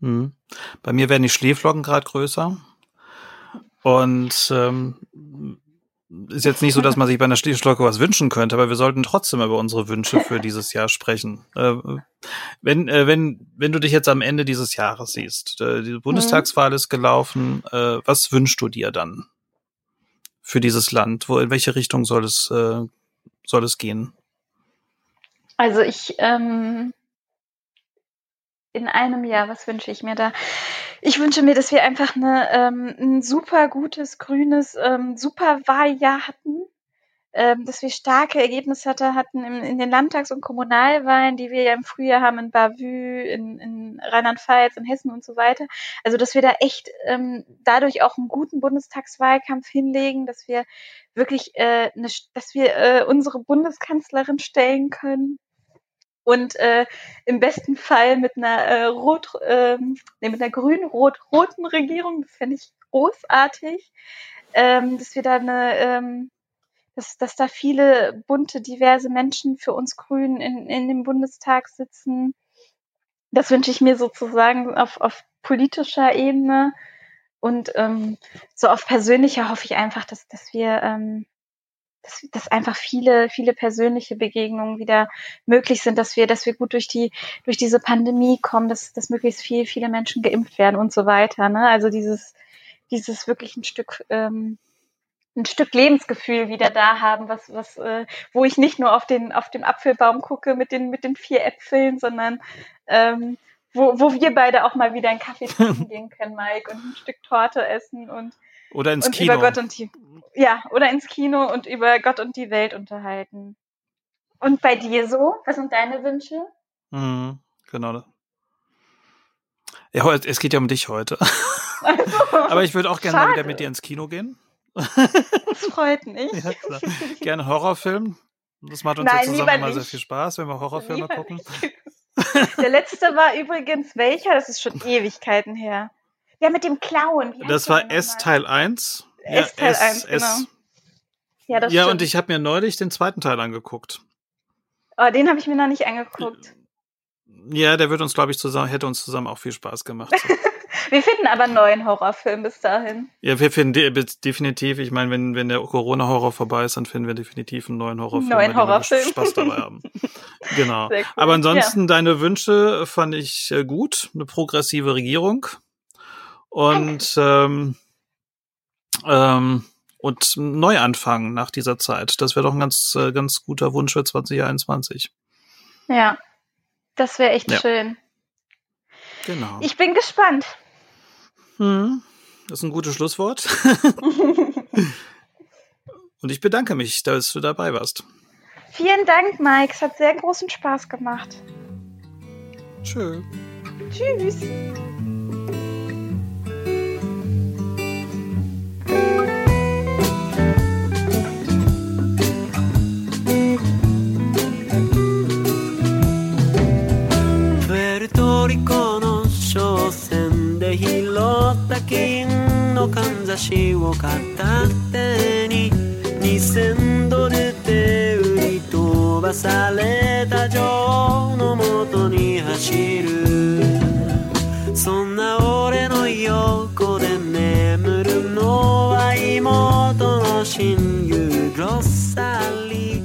Speaker 1: Hm. Bei mir werden die Schneeflocken gerade größer. Und ähm, ist jetzt nicht so, dass man sich bei einer Schneeflocke was wünschen könnte, aber wir sollten trotzdem über unsere Wünsche für dieses Jahr sprechen. Äh, wenn, äh, wenn, wenn du dich jetzt am Ende dieses Jahres siehst, äh, die Bundestagswahl ist gelaufen, äh, was wünschst du dir dann für dieses Land? Wo, in welche Richtung soll es, äh, soll es gehen?
Speaker 2: Also ich ähm, in einem Jahr, was wünsche ich mir da? Ich wünsche mir, dass wir einfach eine, ähm, ein super gutes, grünes, ähm, super Wahljahr hatten, ähm, dass wir starke Ergebnisse hatte, hatten in, in den Landtags- und Kommunalwahlen, die wir ja im Frühjahr haben in Bavü, in, in Rheinland-Pfalz, in Hessen und so weiter. Also, dass wir da echt ähm, dadurch auch einen guten Bundestagswahlkampf hinlegen, dass wir wirklich, äh, eine, dass wir äh, unsere Bundeskanzlerin stellen können und äh, im besten Fall mit einer äh, rot, äh, nee, mit einer grün-rot-roten Regierung, das fände ich großartig, ähm, dass wir da eine, ähm, dass, dass da viele bunte, diverse Menschen für uns Grünen in, in dem Bundestag sitzen. Das wünsche ich mir sozusagen auf, auf politischer Ebene. Und ähm, so auf persönlicher hoffe ich einfach, dass, dass wir ähm, dass, dass einfach viele, viele persönliche Begegnungen wieder möglich sind, dass wir, dass wir gut durch die, durch diese Pandemie kommen, dass, dass möglichst viel, viele Menschen geimpft werden und so weiter. Ne? Also dieses, dieses wirklich ein Stück, ähm, ein Stück Lebensgefühl wieder da haben, was, was, äh, wo ich nicht nur auf den, auf den Apfelbaum gucke mit den, mit den vier Äpfeln, sondern ähm, wo, wo wir beide auch mal wieder einen Kaffee trinken gehen können, Mike, und ein Stück Torte essen und
Speaker 1: oder ins
Speaker 2: und
Speaker 1: Kino.
Speaker 2: Über Gott und die, ja, oder ins Kino und über Gott und die Welt unterhalten. Und bei dir so? Was sind deine Wünsche?
Speaker 1: Mhm, genau. Ja, es geht ja um dich heute. Also, Aber ich würde auch gerne mal wieder mit dir ins Kino gehen.
Speaker 2: Das freut mich. Ja.
Speaker 1: Gerne Horrorfilm. Das macht uns Nein, ja zusammen immer sehr viel Spaß, wenn wir Horrorfilme lieber gucken.
Speaker 2: Nicht. Der letzte war übrigens welcher? Das ist schon Ewigkeiten her. Ja, mit dem Clown.
Speaker 1: das war S Teil 1.
Speaker 2: S Teil ja, 1, genau.
Speaker 1: Ja, das ja und ich habe mir neulich den zweiten Teil angeguckt.
Speaker 2: Oh, den habe ich mir noch nicht angeguckt.
Speaker 1: Ja, der wird uns, glaube ich, zusammen, hätte uns zusammen auch viel Spaß gemacht. So.
Speaker 2: wir finden aber einen neuen Horrorfilm bis dahin.
Speaker 1: Ja, wir finden de definitiv, ich meine, wenn, wenn der Corona-Horror vorbei ist, dann finden wir definitiv einen neuen Horrorfilm,
Speaker 2: neuen Horrorfilm.
Speaker 1: Spaß dabei haben. genau. Cool. Aber ansonsten, ja. deine Wünsche fand ich äh, gut. Eine progressive Regierung. Und ähm, ähm, und Neuanfang nach dieser Zeit. Das wäre doch ein ganz, äh, ganz guter Wunsch für 2021.
Speaker 2: Ja, das wäre echt ja. schön.
Speaker 1: Genau.
Speaker 2: Ich bin gespannt.
Speaker 1: Hm, das ist ein gutes Schlusswort. und ich bedanke mich, dass du dabei warst.
Speaker 2: Vielen Dank, Mike. Es hat sehr großen Spaß gemacht.
Speaker 1: Tschö.
Speaker 2: Tschüss.
Speaker 3: り子の商船で拾った金のかんざしを片手に。2000ドルで売り飛ばされた女王のもとに走る。そんな俺の横で眠るのは妹の親友ロッサリー。